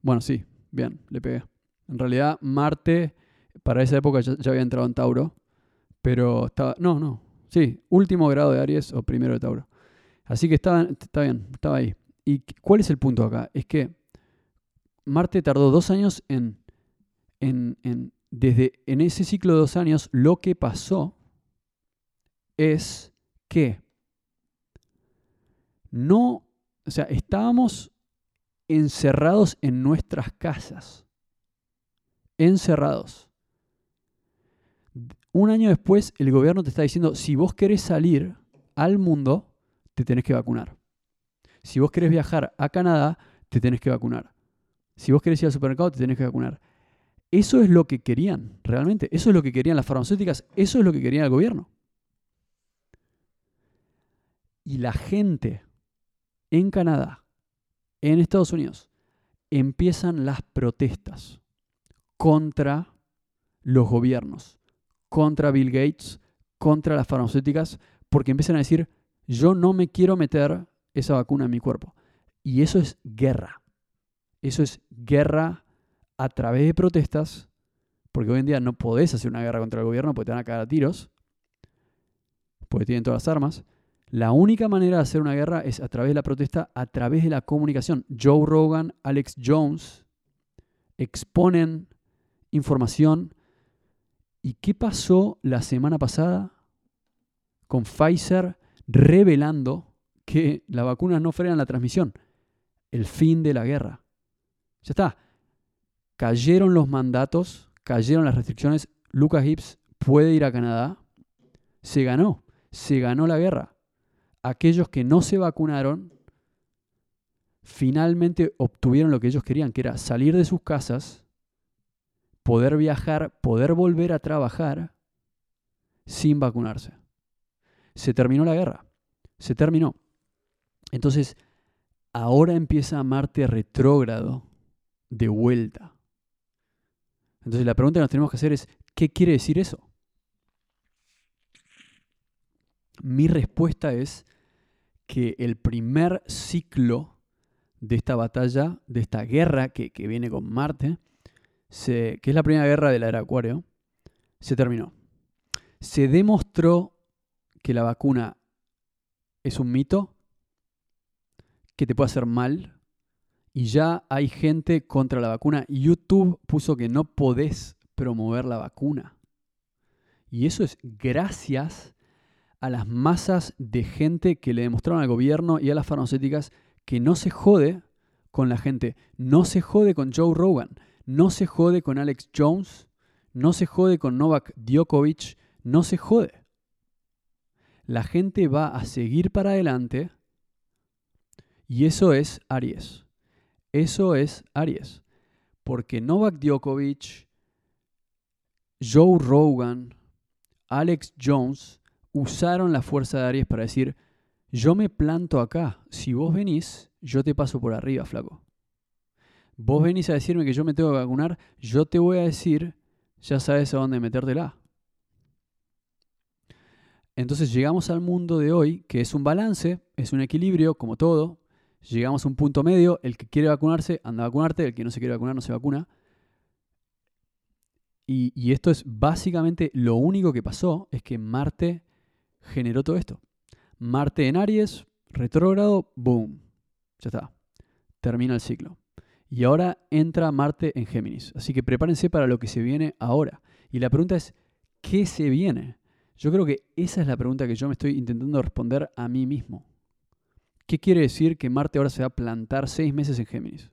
Bueno, sí, bien, le pegué. En realidad, Marte para esa época ya, había entrado en Tauro, pero estaba. No, no. Sí, último grado de Aries o primero de Tauro. Así que estaba, está bien, estaba ahí. ¿Y cuál es el punto acá? Es que Marte tardó dos años en, en, desde en ese ciclo de dos años, lo que pasó es que no, o sea, estábamos encerrados en nuestras casas, encerrados. Un año después, el gobierno te está diciendo, si vos querés salir al mundo, te tenés que vacunar. Si vos querés viajar a Canadá, te tenés que vacunar. Si vos querés ir al supermercado, te tenés que vacunar. Eso es lo que querían, realmente. Eso es lo que querían las farmacéuticas. Eso es lo que quería el gobierno. Y la gente en Canadá, en Estados Unidos, empiezan las protestas contra los gobiernos, contra Bill Gates, contra las farmacéuticas, porque empiezan a decir, yo no me quiero meter esa vacuna en mi cuerpo. Y eso es guerra. Eso es guerra a través de protestas, porque hoy en día no podés hacer una guerra contra el gobierno porque te van a caer a tiros, porque tienen todas las armas. La única manera de hacer una guerra es a través de la protesta, a través de la comunicación. Joe Rogan, Alex Jones exponen información. ¿Y qué pasó la semana pasada con Pfizer revelando que las vacunas no frenan la transmisión? El fin de la guerra. Ya está. Cayeron los mandatos, cayeron las restricciones. Lucas Hibbs puede ir a Canadá. Se ganó. Se ganó la guerra aquellos que no se vacunaron finalmente obtuvieron lo que ellos querían, que era salir de sus casas, poder viajar, poder volver a trabajar sin vacunarse. Se terminó la guerra, se terminó. Entonces, ahora empieza Marte retrógrado de vuelta. Entonces la pregunta que nos tenemos que hacer es, ¿qué quiere decir eso? Mi respuesta es que el primer ciclo de esta batalla, de esta guerra que, viene con Marte, que es la primera guerra de la era Acuario, se terminó. Se demostró que la vacuna es un mito, que te puede hacer mal, y ya hay gente contra la vacuna. YouTube puso que no podés promover la vacuna. Y eso es gracias a las masas de gente que le demostraron al gobierno y a las farmacéuticas que no se jode con la gente, no se jode con Joe Rogan, no se jode con Alex Jones, no se jode con Novak Djokovic, no se jode. La gente va a seguir para adelante y eso es Aries. Eso es Aries. Porque Novak Djokovic, Joe Rogan, Alex Jones usaron la fuerza de Aries para decir, yo me planto acá, si vos venís, yo te paso por arriba, flaco. Vos venís a decirme que yo me tengo que vacunar, yo te voy a decir, ya sabes a dónde metértela. Entonces llegamos al mundo de hoy, que es un balance, es un equilibrio, como todo. Llegamos a un punto medio, el que quiere vacunarse, anda a vacunarte, el que no se quiere vacunar, no se vacuna. Y, esto es básicamente lo único que pasó, es que Marte generó todo esto. Marte en Aries, retrógrado, boom. Ya está. Termina el ciclo. Y ahora entra Marte en Géminis. Así que prepárense para lo que se viene ahora. Y la pregunta es, ¿qué se viene? Yo creo que esa es la pregunta que yo me estoy intentando responder a mí mismo. ¿Qué quiere decir que Marte ahora se va a plantar seis meses en Géminis?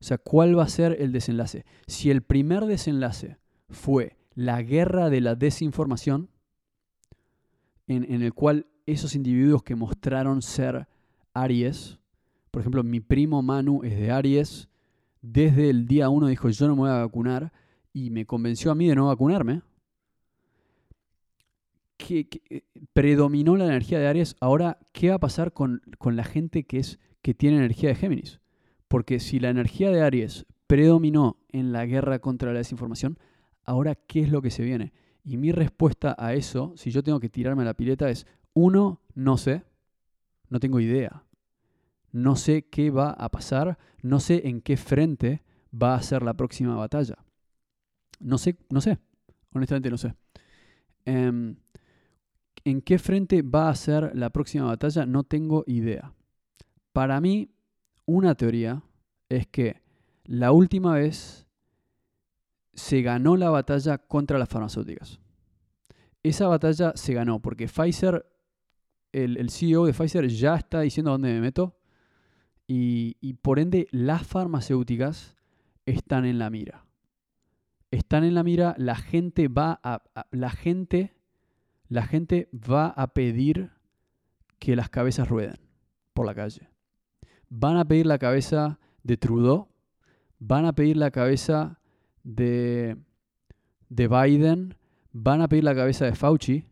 O sea, ¿cuál va a ser el desenlace? Si el primer desenlace fue la guerra de la desinformación, en, el cual esos individuos que mostraron ser Aries, por ejemplo, mi primo Manu es de Aries, desde el día uno dijo yo no me voy a vacunar y me convenció a mí de no vacunarme. Que, eh, predominó la energía de Aries. Ahora, ¿qué va a pasar con, con, la gente que, es, que tiene energía de Géminis? Porque si la energía de Aries predominó en la guerra contra la desinformación, ahora, ¿qué es lo que se viene? Y mi respuesta a eso, si yo tengo que tirarme a la pileta, es, uno, no sé, no tengo idea. No sé qué va a pasar, no sé en qué frente va a ser la próxima batalla. No sé, no sé, honestamente no sé. Em, ¿En qué frente va a ser la próxima batalla? No tengo idea. Para mí, una teoría es que la última vez se ganó la batalla contra las farmacéuticas. Esa batalla se ganó porque Pfizer, el, CEO de Pfizer ya está diciendo dónde me meto y, por ende las farmacéuticas están en la mira. Están en la mira, la gente va a, la gente la gente va a pedir que las cabezas rueden por la calle. Van a pedir la cabeza de Trudeau, van a pedir la cabeza de, de Biden, van a pedir la cabeza de Fauci,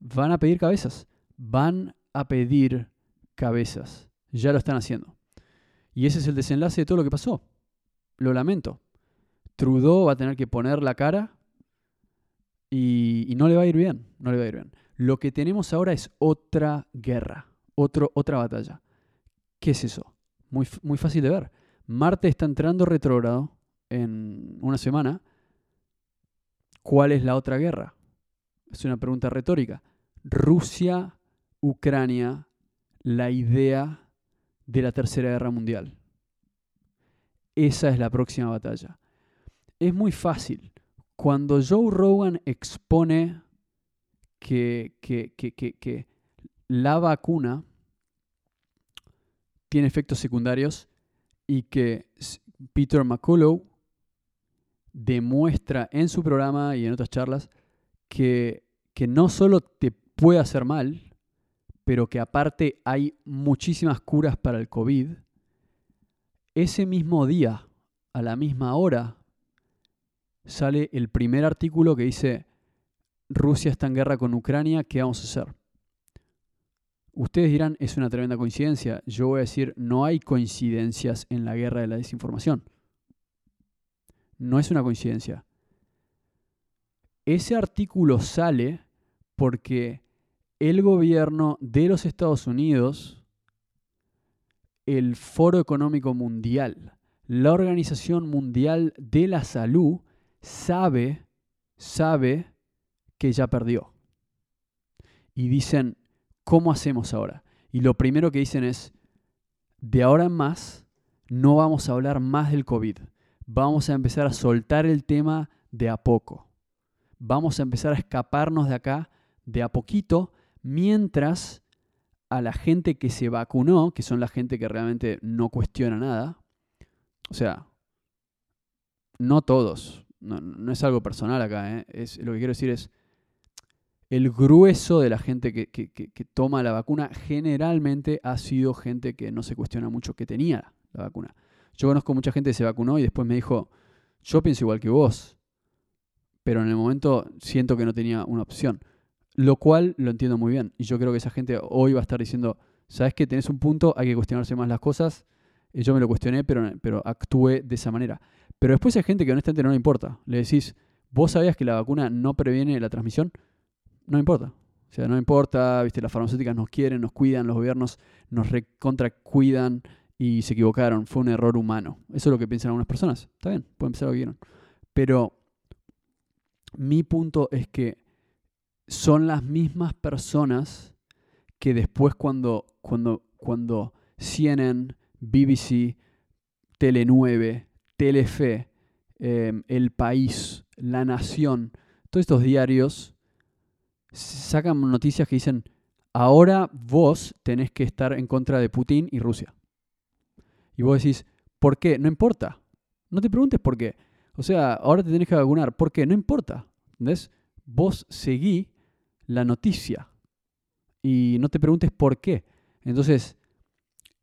van a pedir cabezas, van a pedir cabezas. Ya lo están haciendo. Y ese es el desenlace de todo lo que pasó. Lo lamento. Trudeau va a tener que poner la cara y, no le va a ir bien. No le va a ir bien. Lo que tenemos ahora es otra guerra, otro, otra batalla. ¿Qué es eso? Muy, muy fácil de ver. Marte está entrando retrógrado en una semana, ¿cuál es la otra guerra? Es una pregunta retórica. Rusia, Ucrania la idea de la Tercera Guerra Mundial. Esa es la próxima batalla. Es muy fácil. Cuando Joe Rogan expone que, que, que la vacuna tiene efectos secundarios y que Peter McCullough demuestra en su programa y en otras charlas que, que no solo te puede hacer mal, pero que aparte hay muchísimas curas para el COVID, ese mismo día, a la misma hora, sale el primer artículo que dice, Rusia está en guerra con Ucrania, ¿qué vamos a hacer? Ustedes dirán, es una tremenda coincidencia. Yo voy a decir, no hay coincidencias en la guerra de la desinformación. No es una coincidencia. Ese artículo sale porque el gobierno de los Estados Unidos, el Foro Económico Mundial, la Organización Mundial de la Salud, sabe, sabe que ya perdió. Y dicen, ¿cómo hacemos ahora? Y lo primero que dicen es, de ahora en más, no vamos a hablar más del COVID. Vamos a empezar a soltar el tema de a poco. Vamos a empezar a escaparnos de acá de a poquito, mientras a la gente que se vacunó, que son la gente que realmente no cuestiona nada, o sea, no todos, no, es algo personal acá, ¿eh? es, lo que quiero decir es, el grueso de la gente que, toma la vacuna generalmente ha sido gente que no se cuestiona mucho que tenía la vacuna. Yo conozco mucha gente que se vacunó y después me dijo, yo pienso igual que vos, pero en el momento siento que no tenía una opción. Lo cual lo entiendo muy bien. Y yo creo que esa gente hoy va a estar diciendo, sabes que tenés un punto, hay que cuestionarse más las cosas. Y yo me lo cuestioné, pero, pero actué de esa manera. Pero después hay gente que honestamente no le importa. Le decís, ¿vos sabías que la vacuna no previene la transmisión? no importa. O sea, no importa, viste, las farmacéuticas nos quieren, nos cuidan, los gobiernos nos recontra cuidan y se equivocaron, fue un error humano. Eso es lo que piensan algunas personas. Está bien, pueden pensar lo que quieran. Pero mi punto es que son las mismas personas que después cuando, cuando, cuando CNN, BBC, Tele 9, Telefe, em, El País, La Nación, todos estos diarios sacan noticias que dicen, ahora vos tenés que estar en contra de Putin y Rusia. Y vos decís, ¿por qué? No importa. No te preguntes por qué. O sea, ahora te tenés que vacunar. ¿Por qué? No importa. Vos seguí la noticia y no te preguntes por qué. Entonces,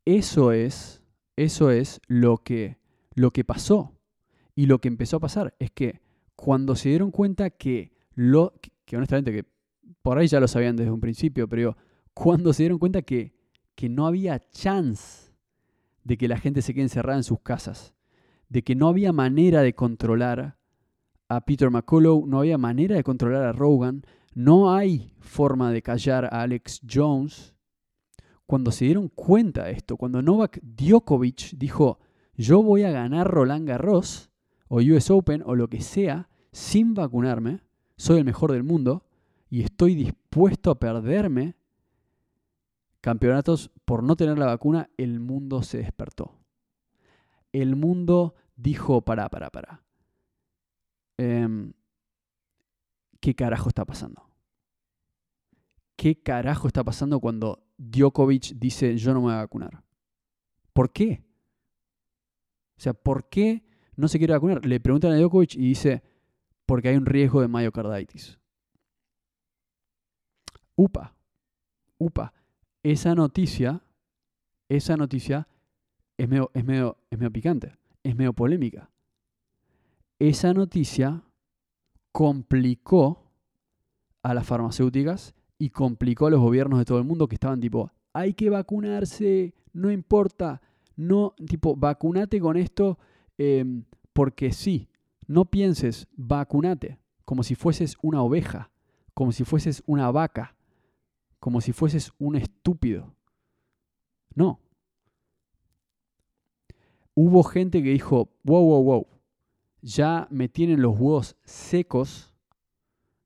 eso es, eso es lo que, lo que pasó. Y lo que empezó a pasar es que cuando se dieron cuenta que lo, que honestamente que por ahí ya lo sabían desde un principio, pero cuando se dieron cuenta que, que no había chance de que la gente se quede encerrada en sus casas, de que no había manera de controlar a Peter McCullough, no había manera de controlar a Rogan, no hay forma de callar a Alex Jones. Cuando se dieron cuenta de esto, cuando Novak Djokovic dijo, yo voy a ganar Roland Garros o US Open o lo que sea sin vacunarme, soy el mejor del mundo, y estoy dispuesto a perderme campeonatos por no tener la vacuna, el mundo se despertó. El mundo dijo, para, para, para. Em, ¿Qué carajo está pasando? ¿Qué carajo está pasando cuando Djokovic dice yo no me voy a vacunar? ¿Por qué? O sea, ¿por qué no se quiere vacunar? Le preguntan a Djokovic y dice, porque hay un riesgo de myocarditis. Upa, upa, esa noticia, esa noticia es medio, es medio, es medio picante, es medio polémica. Esa noticia complicó a las farmacéuticas y complicó a los gobiernos de todo el mundo que estaban tipo, hay que vacunarse, no importa, no, tipo, vacunate con esto em, porque sí, no pienses, vacunate, como si fueses una oveja, como si fueses una vaca, como si fueses un estúpido. No. Hubo gente que dijo, wow, wow, wow, ya me tienen los huevos secos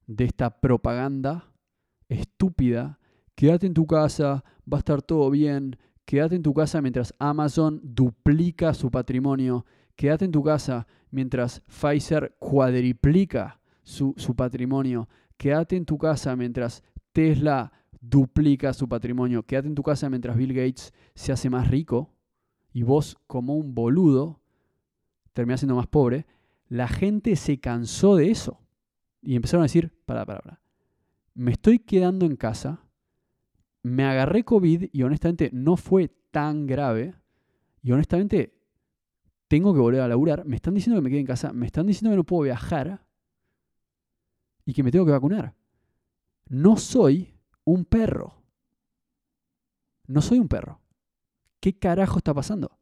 de esta propaganda estúpida quédate en tu casa, va a estar todo bien, quédate en tu casa mientras Amazon duplica su patrimonio, quédate en tu casa mientras Pfizer cuadriplica su, patrimonio, quédate en tu casa mientras Tesla duplica su patrimonio, quédate en tu casa mientras Bill Gates se hace más rico y vos como un boludo terminás siendo más pobre, la gente se cansó de eso y empezaron a decir, para, para, para, me estoy quedando en casa, me agarré COVID y honestamente no fue tan grave y honestamente tengo que volver a laburar, me están diciendo que me quede en casa, me están diciendo que no puedo viajar y que me tengo que vacunar. No soy un perro. No soy un perro. ¿Qué carajo está pasando?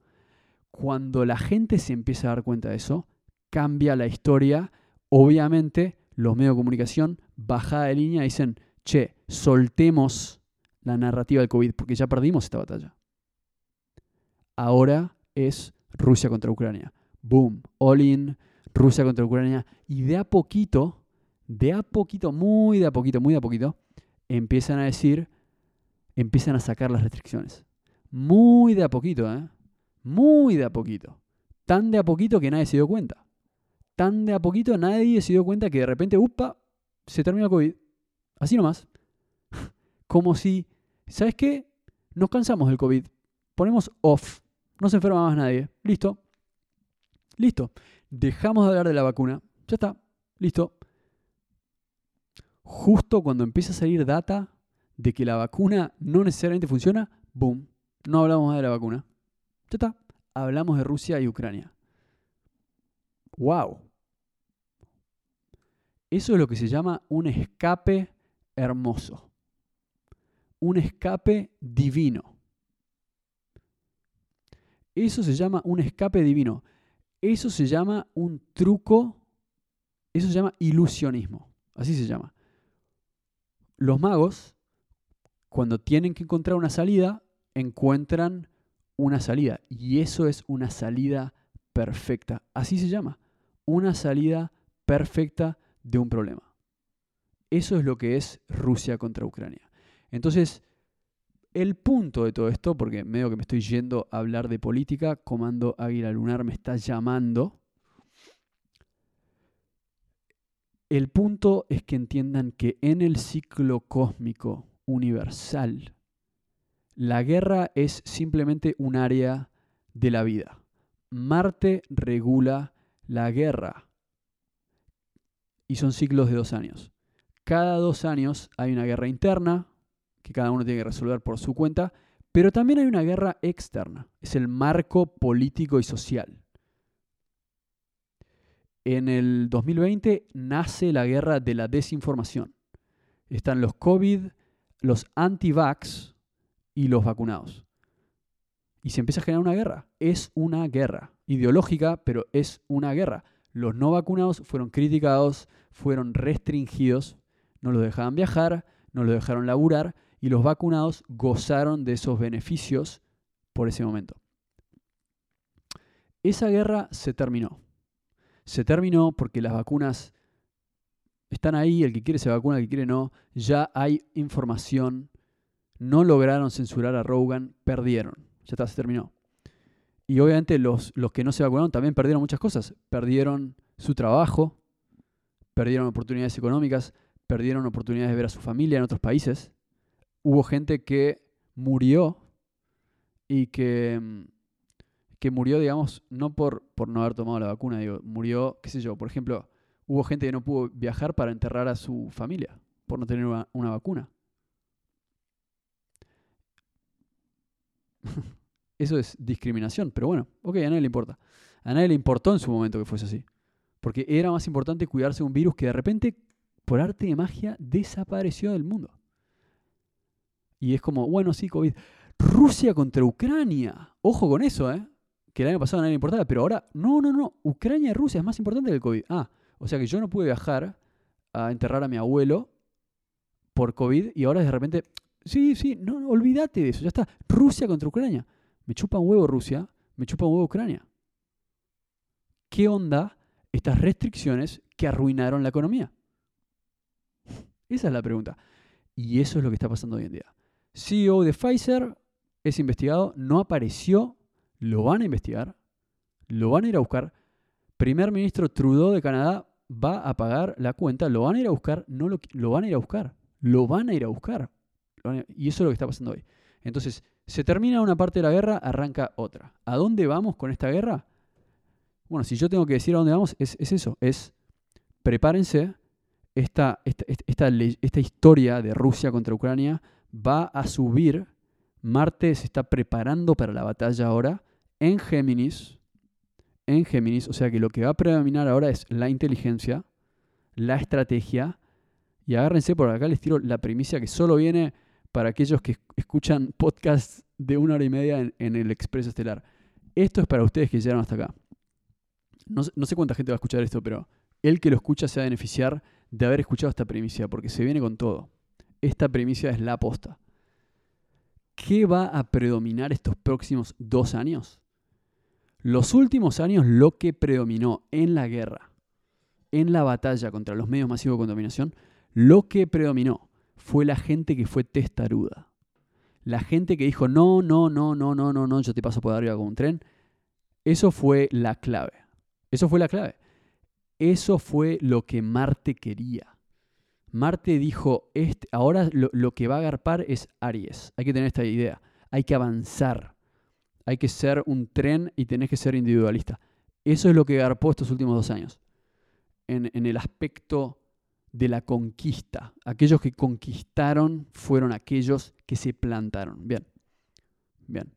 Cuando la gente se empieza a dar cuenta de eso, cambia la historia. Obviamente, los medios de comunicación, bajada de línea, dicen, che, soltemos la narrativa del COVID, porque ya perdimos esta batalla. Ahora es Rusia contra Ucrania. Boom, all in, Rusia contra Ucrania. Y de a poquito, de a poquito, muy de a poquito, muy de a poquito, empiezan a decir, empiezan a sacar las restricciones. Muy de a poquito, ¿eh? Muy de a poquito. Tan de a poquito que nadie se dio cuenta. Tan de a poquito nadie se dio cuenta que de repente, upa, se terminó el COVID. Así nomás. Como si, ¿sabes qué? Nos cansamos del COVID. Ponemos off. No se enferma más nadie. Listo. Listo. Dejamos de hablar de la vacuna. Ya está. Listo. Justo cuando empieza a salir data de que la vacuna no necesariamente funciona, boom, no hablamos más de la vacuna. Ya está. Hablamos de Rusia y Ucrania. ¡Wow! Eso es lo que se llama un escape hermoso. Un escape divino. Eso se llama un escape divino. Eso se llama un truco. Eso se llama ilusionismo. Así se llama. Los magos, cuando tienen que encontrar una salida, encuentran una salida. Y eso es una salida perfecta. Así se llama. Una salida perfecta de un problema. Eso es lo que es Rusia contra Ucrania. Entonces, el punto de todo esto, porque medio que me estoy yendo a hablar de política, Comando Águila Lunar me está llamando. El punto es que entiendan que en el ciclo cósmico universal, la guerra es simplemente un área de la vida. Marte regula la guerra y son ciclos de dos años. Cada dos años hay una guerra interna, que cada uno tiene que resolver por su cuenta, pero también hay una guerra externa, es el marco político y social. En el 2020 nace la guerra de la desinformación. Están los COVID, los anti-vax y los vacunados. Y se empieza a generar una guerra. Es una guerra ideológica, pero es una guerra. Los no vacunados fueron criticados, fueron restringidos, no los dejaban viajar, no los dejaron laburar y los vacunados gozaron de esos beneficios por ese momento. Esa guerra se terminó. Se terminó porque las vacunas están ahí, el que quiere se vacuna, el que quiere no. Ya hay información. No lograron censurar a Rogan, perdieron. Ya está, se terminó. Y obviamente los, los que no se vacunaron también perdieron muchas cosas. Perdieron su trabajo, perdieron oportunidades económicas, perdieron oportunidades de ver a su familia en otros países hubo gente que murió y que, mm, que murió, digamos, no por, por no haber tomado la vacuna, digo, murió, qué sé yo, por ejemplo, hubo gente que no pudo viajar para enterrar a su familia por no tener una, vacuna. Eso es discriminación, pero bueno, ok, a nadie le importa. A nadie le importó en su momento que fuese así. Porque era más importante cuidarse de un virus que de repente, por arte de magia, desapareció del mundo. Y es como, bueno, sí, COVID. Rusia contra Ucrania. Ojo con eso, ¿eh? Que el año pasado nadie le importaba, pero ahora, no, no, no. Ucrania y Rusia es más importante que el COVID. Ah, o sea que yo no pude viajar a enterrar a mi abuelo por COVID y ahora de repente, sí, sí, no, olvídate de eso, ya está. Rusia contra Ucrania. Me chupa un huevo Rusia, me chupa un huevo Ucrania. ¿Qué onda estas restricciones que arruinaron la economía? Esa es la pregunta. Y eso es lo que está pasando hoy en día CEO de Pfizer es investigado, no apareció, lo van a investigar, lo van a ir a buscar. Primer ministro Trudeau de Canadá va a pagar la cuenta, lo van a ir a buscar, no lo, lo van a ir a buscar, lo van a ir a buscar. Y eso es lo que está pasando hoy. Entonces, se termina una parte de la guerra, arranca otra. ¿A dónde vamos con esta guerra? Bueno, si yo tengo que decir a dónde vamos, es, eso, es prepárense, esta, esta, esta, esta historia de Rusia contra Ucrania va a subir, Marte se está preparando para la batalla ahora en Géminis, en Géminis, o sea que lo que va a predominar ahora es la inteligencia, la estrategia, y agárrense por acá les tiro la primicia que solo viene para aquellos que escuchan podcasts de una hora y media en, el Expreso Estelar. Esto es para ustedes que llegaron hasta acá. No, sé cuánta gente va a escuchar esto, pero el que lo escucha se va a beneficiar de haber escuchado esta primicia, porque se viene con todo. Esta primicia es la aposta. ¿Qué va a predominar estos próximos dos años? Los últimos años lo que predominó en la guerra, en la batalla contra los medios masivos de contaminación, lo que predominó fue la gente que fue testaruda. La gente que dijo, no, no, no, no, no, no, no, yo te paso por arriba con un tren. Eso fue la clave. Eso fue la clave. Eso fue lo que Marte quería. Marte dijo, este, ahora lo, que va a agarpar es Aries. Hay que tener esta idea. Hay que avanzar. Hay que ser un tren y tenés que ser individualista. Eso es lo que agarpó estos últimos dos años. En, en el aspecto de la conquista. Aquellos que conquistaron fueron aquellos que se plantaron. Bien, bien.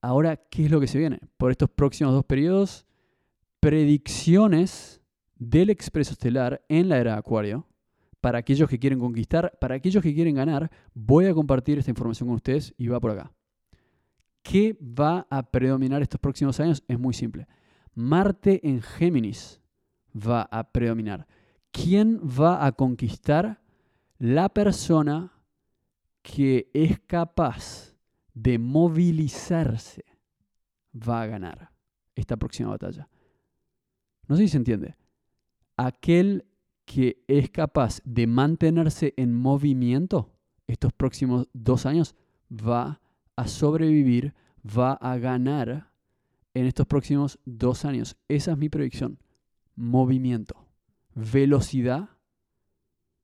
Ahora, ¿qué es lo que se viene? Por estos próximos dos periodos, predicciones del expreso estelar en la era de Acuario. Para aquellos que quieren conquistar, para aquellos que quieren ganar, voy a compartir esta información con ustedes y va por acá. ¿Qué va a predominar estos próximos años? Es muy simple. Marte en Géminis va a predominar. ¿quién va a conquistar? La persona que es capaz de movilizarse va a ganar esta próxima batalla. No sé si se entiende. Aquel que es capaz de mantenerse en movimiento estos próximos dos años va a sobrevivir, va a ganar en estos próximos dos años. Esa es mi predicción. Movimiento velocidad,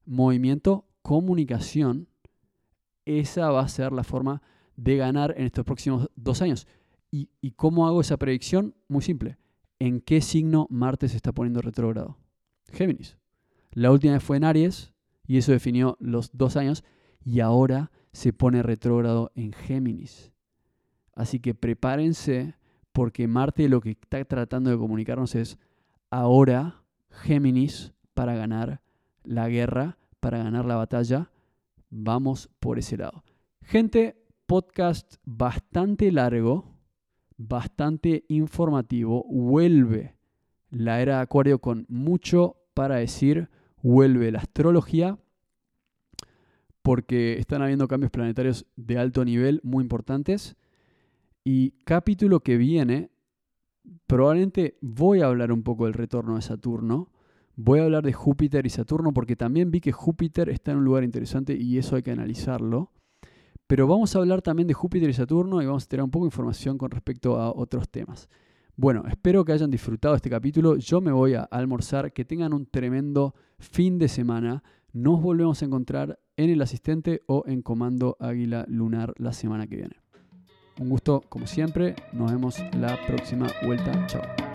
movimiento, comunicación, esa va a ser la forma de ganar en estos próximos dos años. ¿Y, cómo hago esa predicción? Muy simple. ¿En qué signo Marte se está poniendo retrógrado? Géminis. La última fue en Aries y eso definió los dos años y ahora se pone retrógrado en Géminis. Así que prepárense porque Marte lo que está tratando de comunicarnos es ahora Géminis para ganar la guerra, para ganar la batalla. Vamos por ese lado. Gente, podcast bastante largo, bastante informativo. Vuelve la era de Acuario con mucho para decir. Vuelve la astrología porque están habiendo cambios planetarios de alto nivel muy importantes. Y capítulo que viene probablemente voy a hablar un poco del retorno de Saturno. Voy a hablar de Júpiter y Saturno porque también vi que Júpiter está en un lugar interesante y eso hay que analizarlo. Pero vamos a hablar también de Júpiter y Saturno y vamos a tener un poco de información con respecto a otros temas. Bueno, espero que hayan disfrutado este capítulo. Yo me voy a almorzar. Que tengan un tremendo fin de semana. Nos volvemos a encontrar en el asistente o en Comando Águila Lunar la semana que viene. Un gusto como siempre. Nos vemos la próxima vuelta. Chao.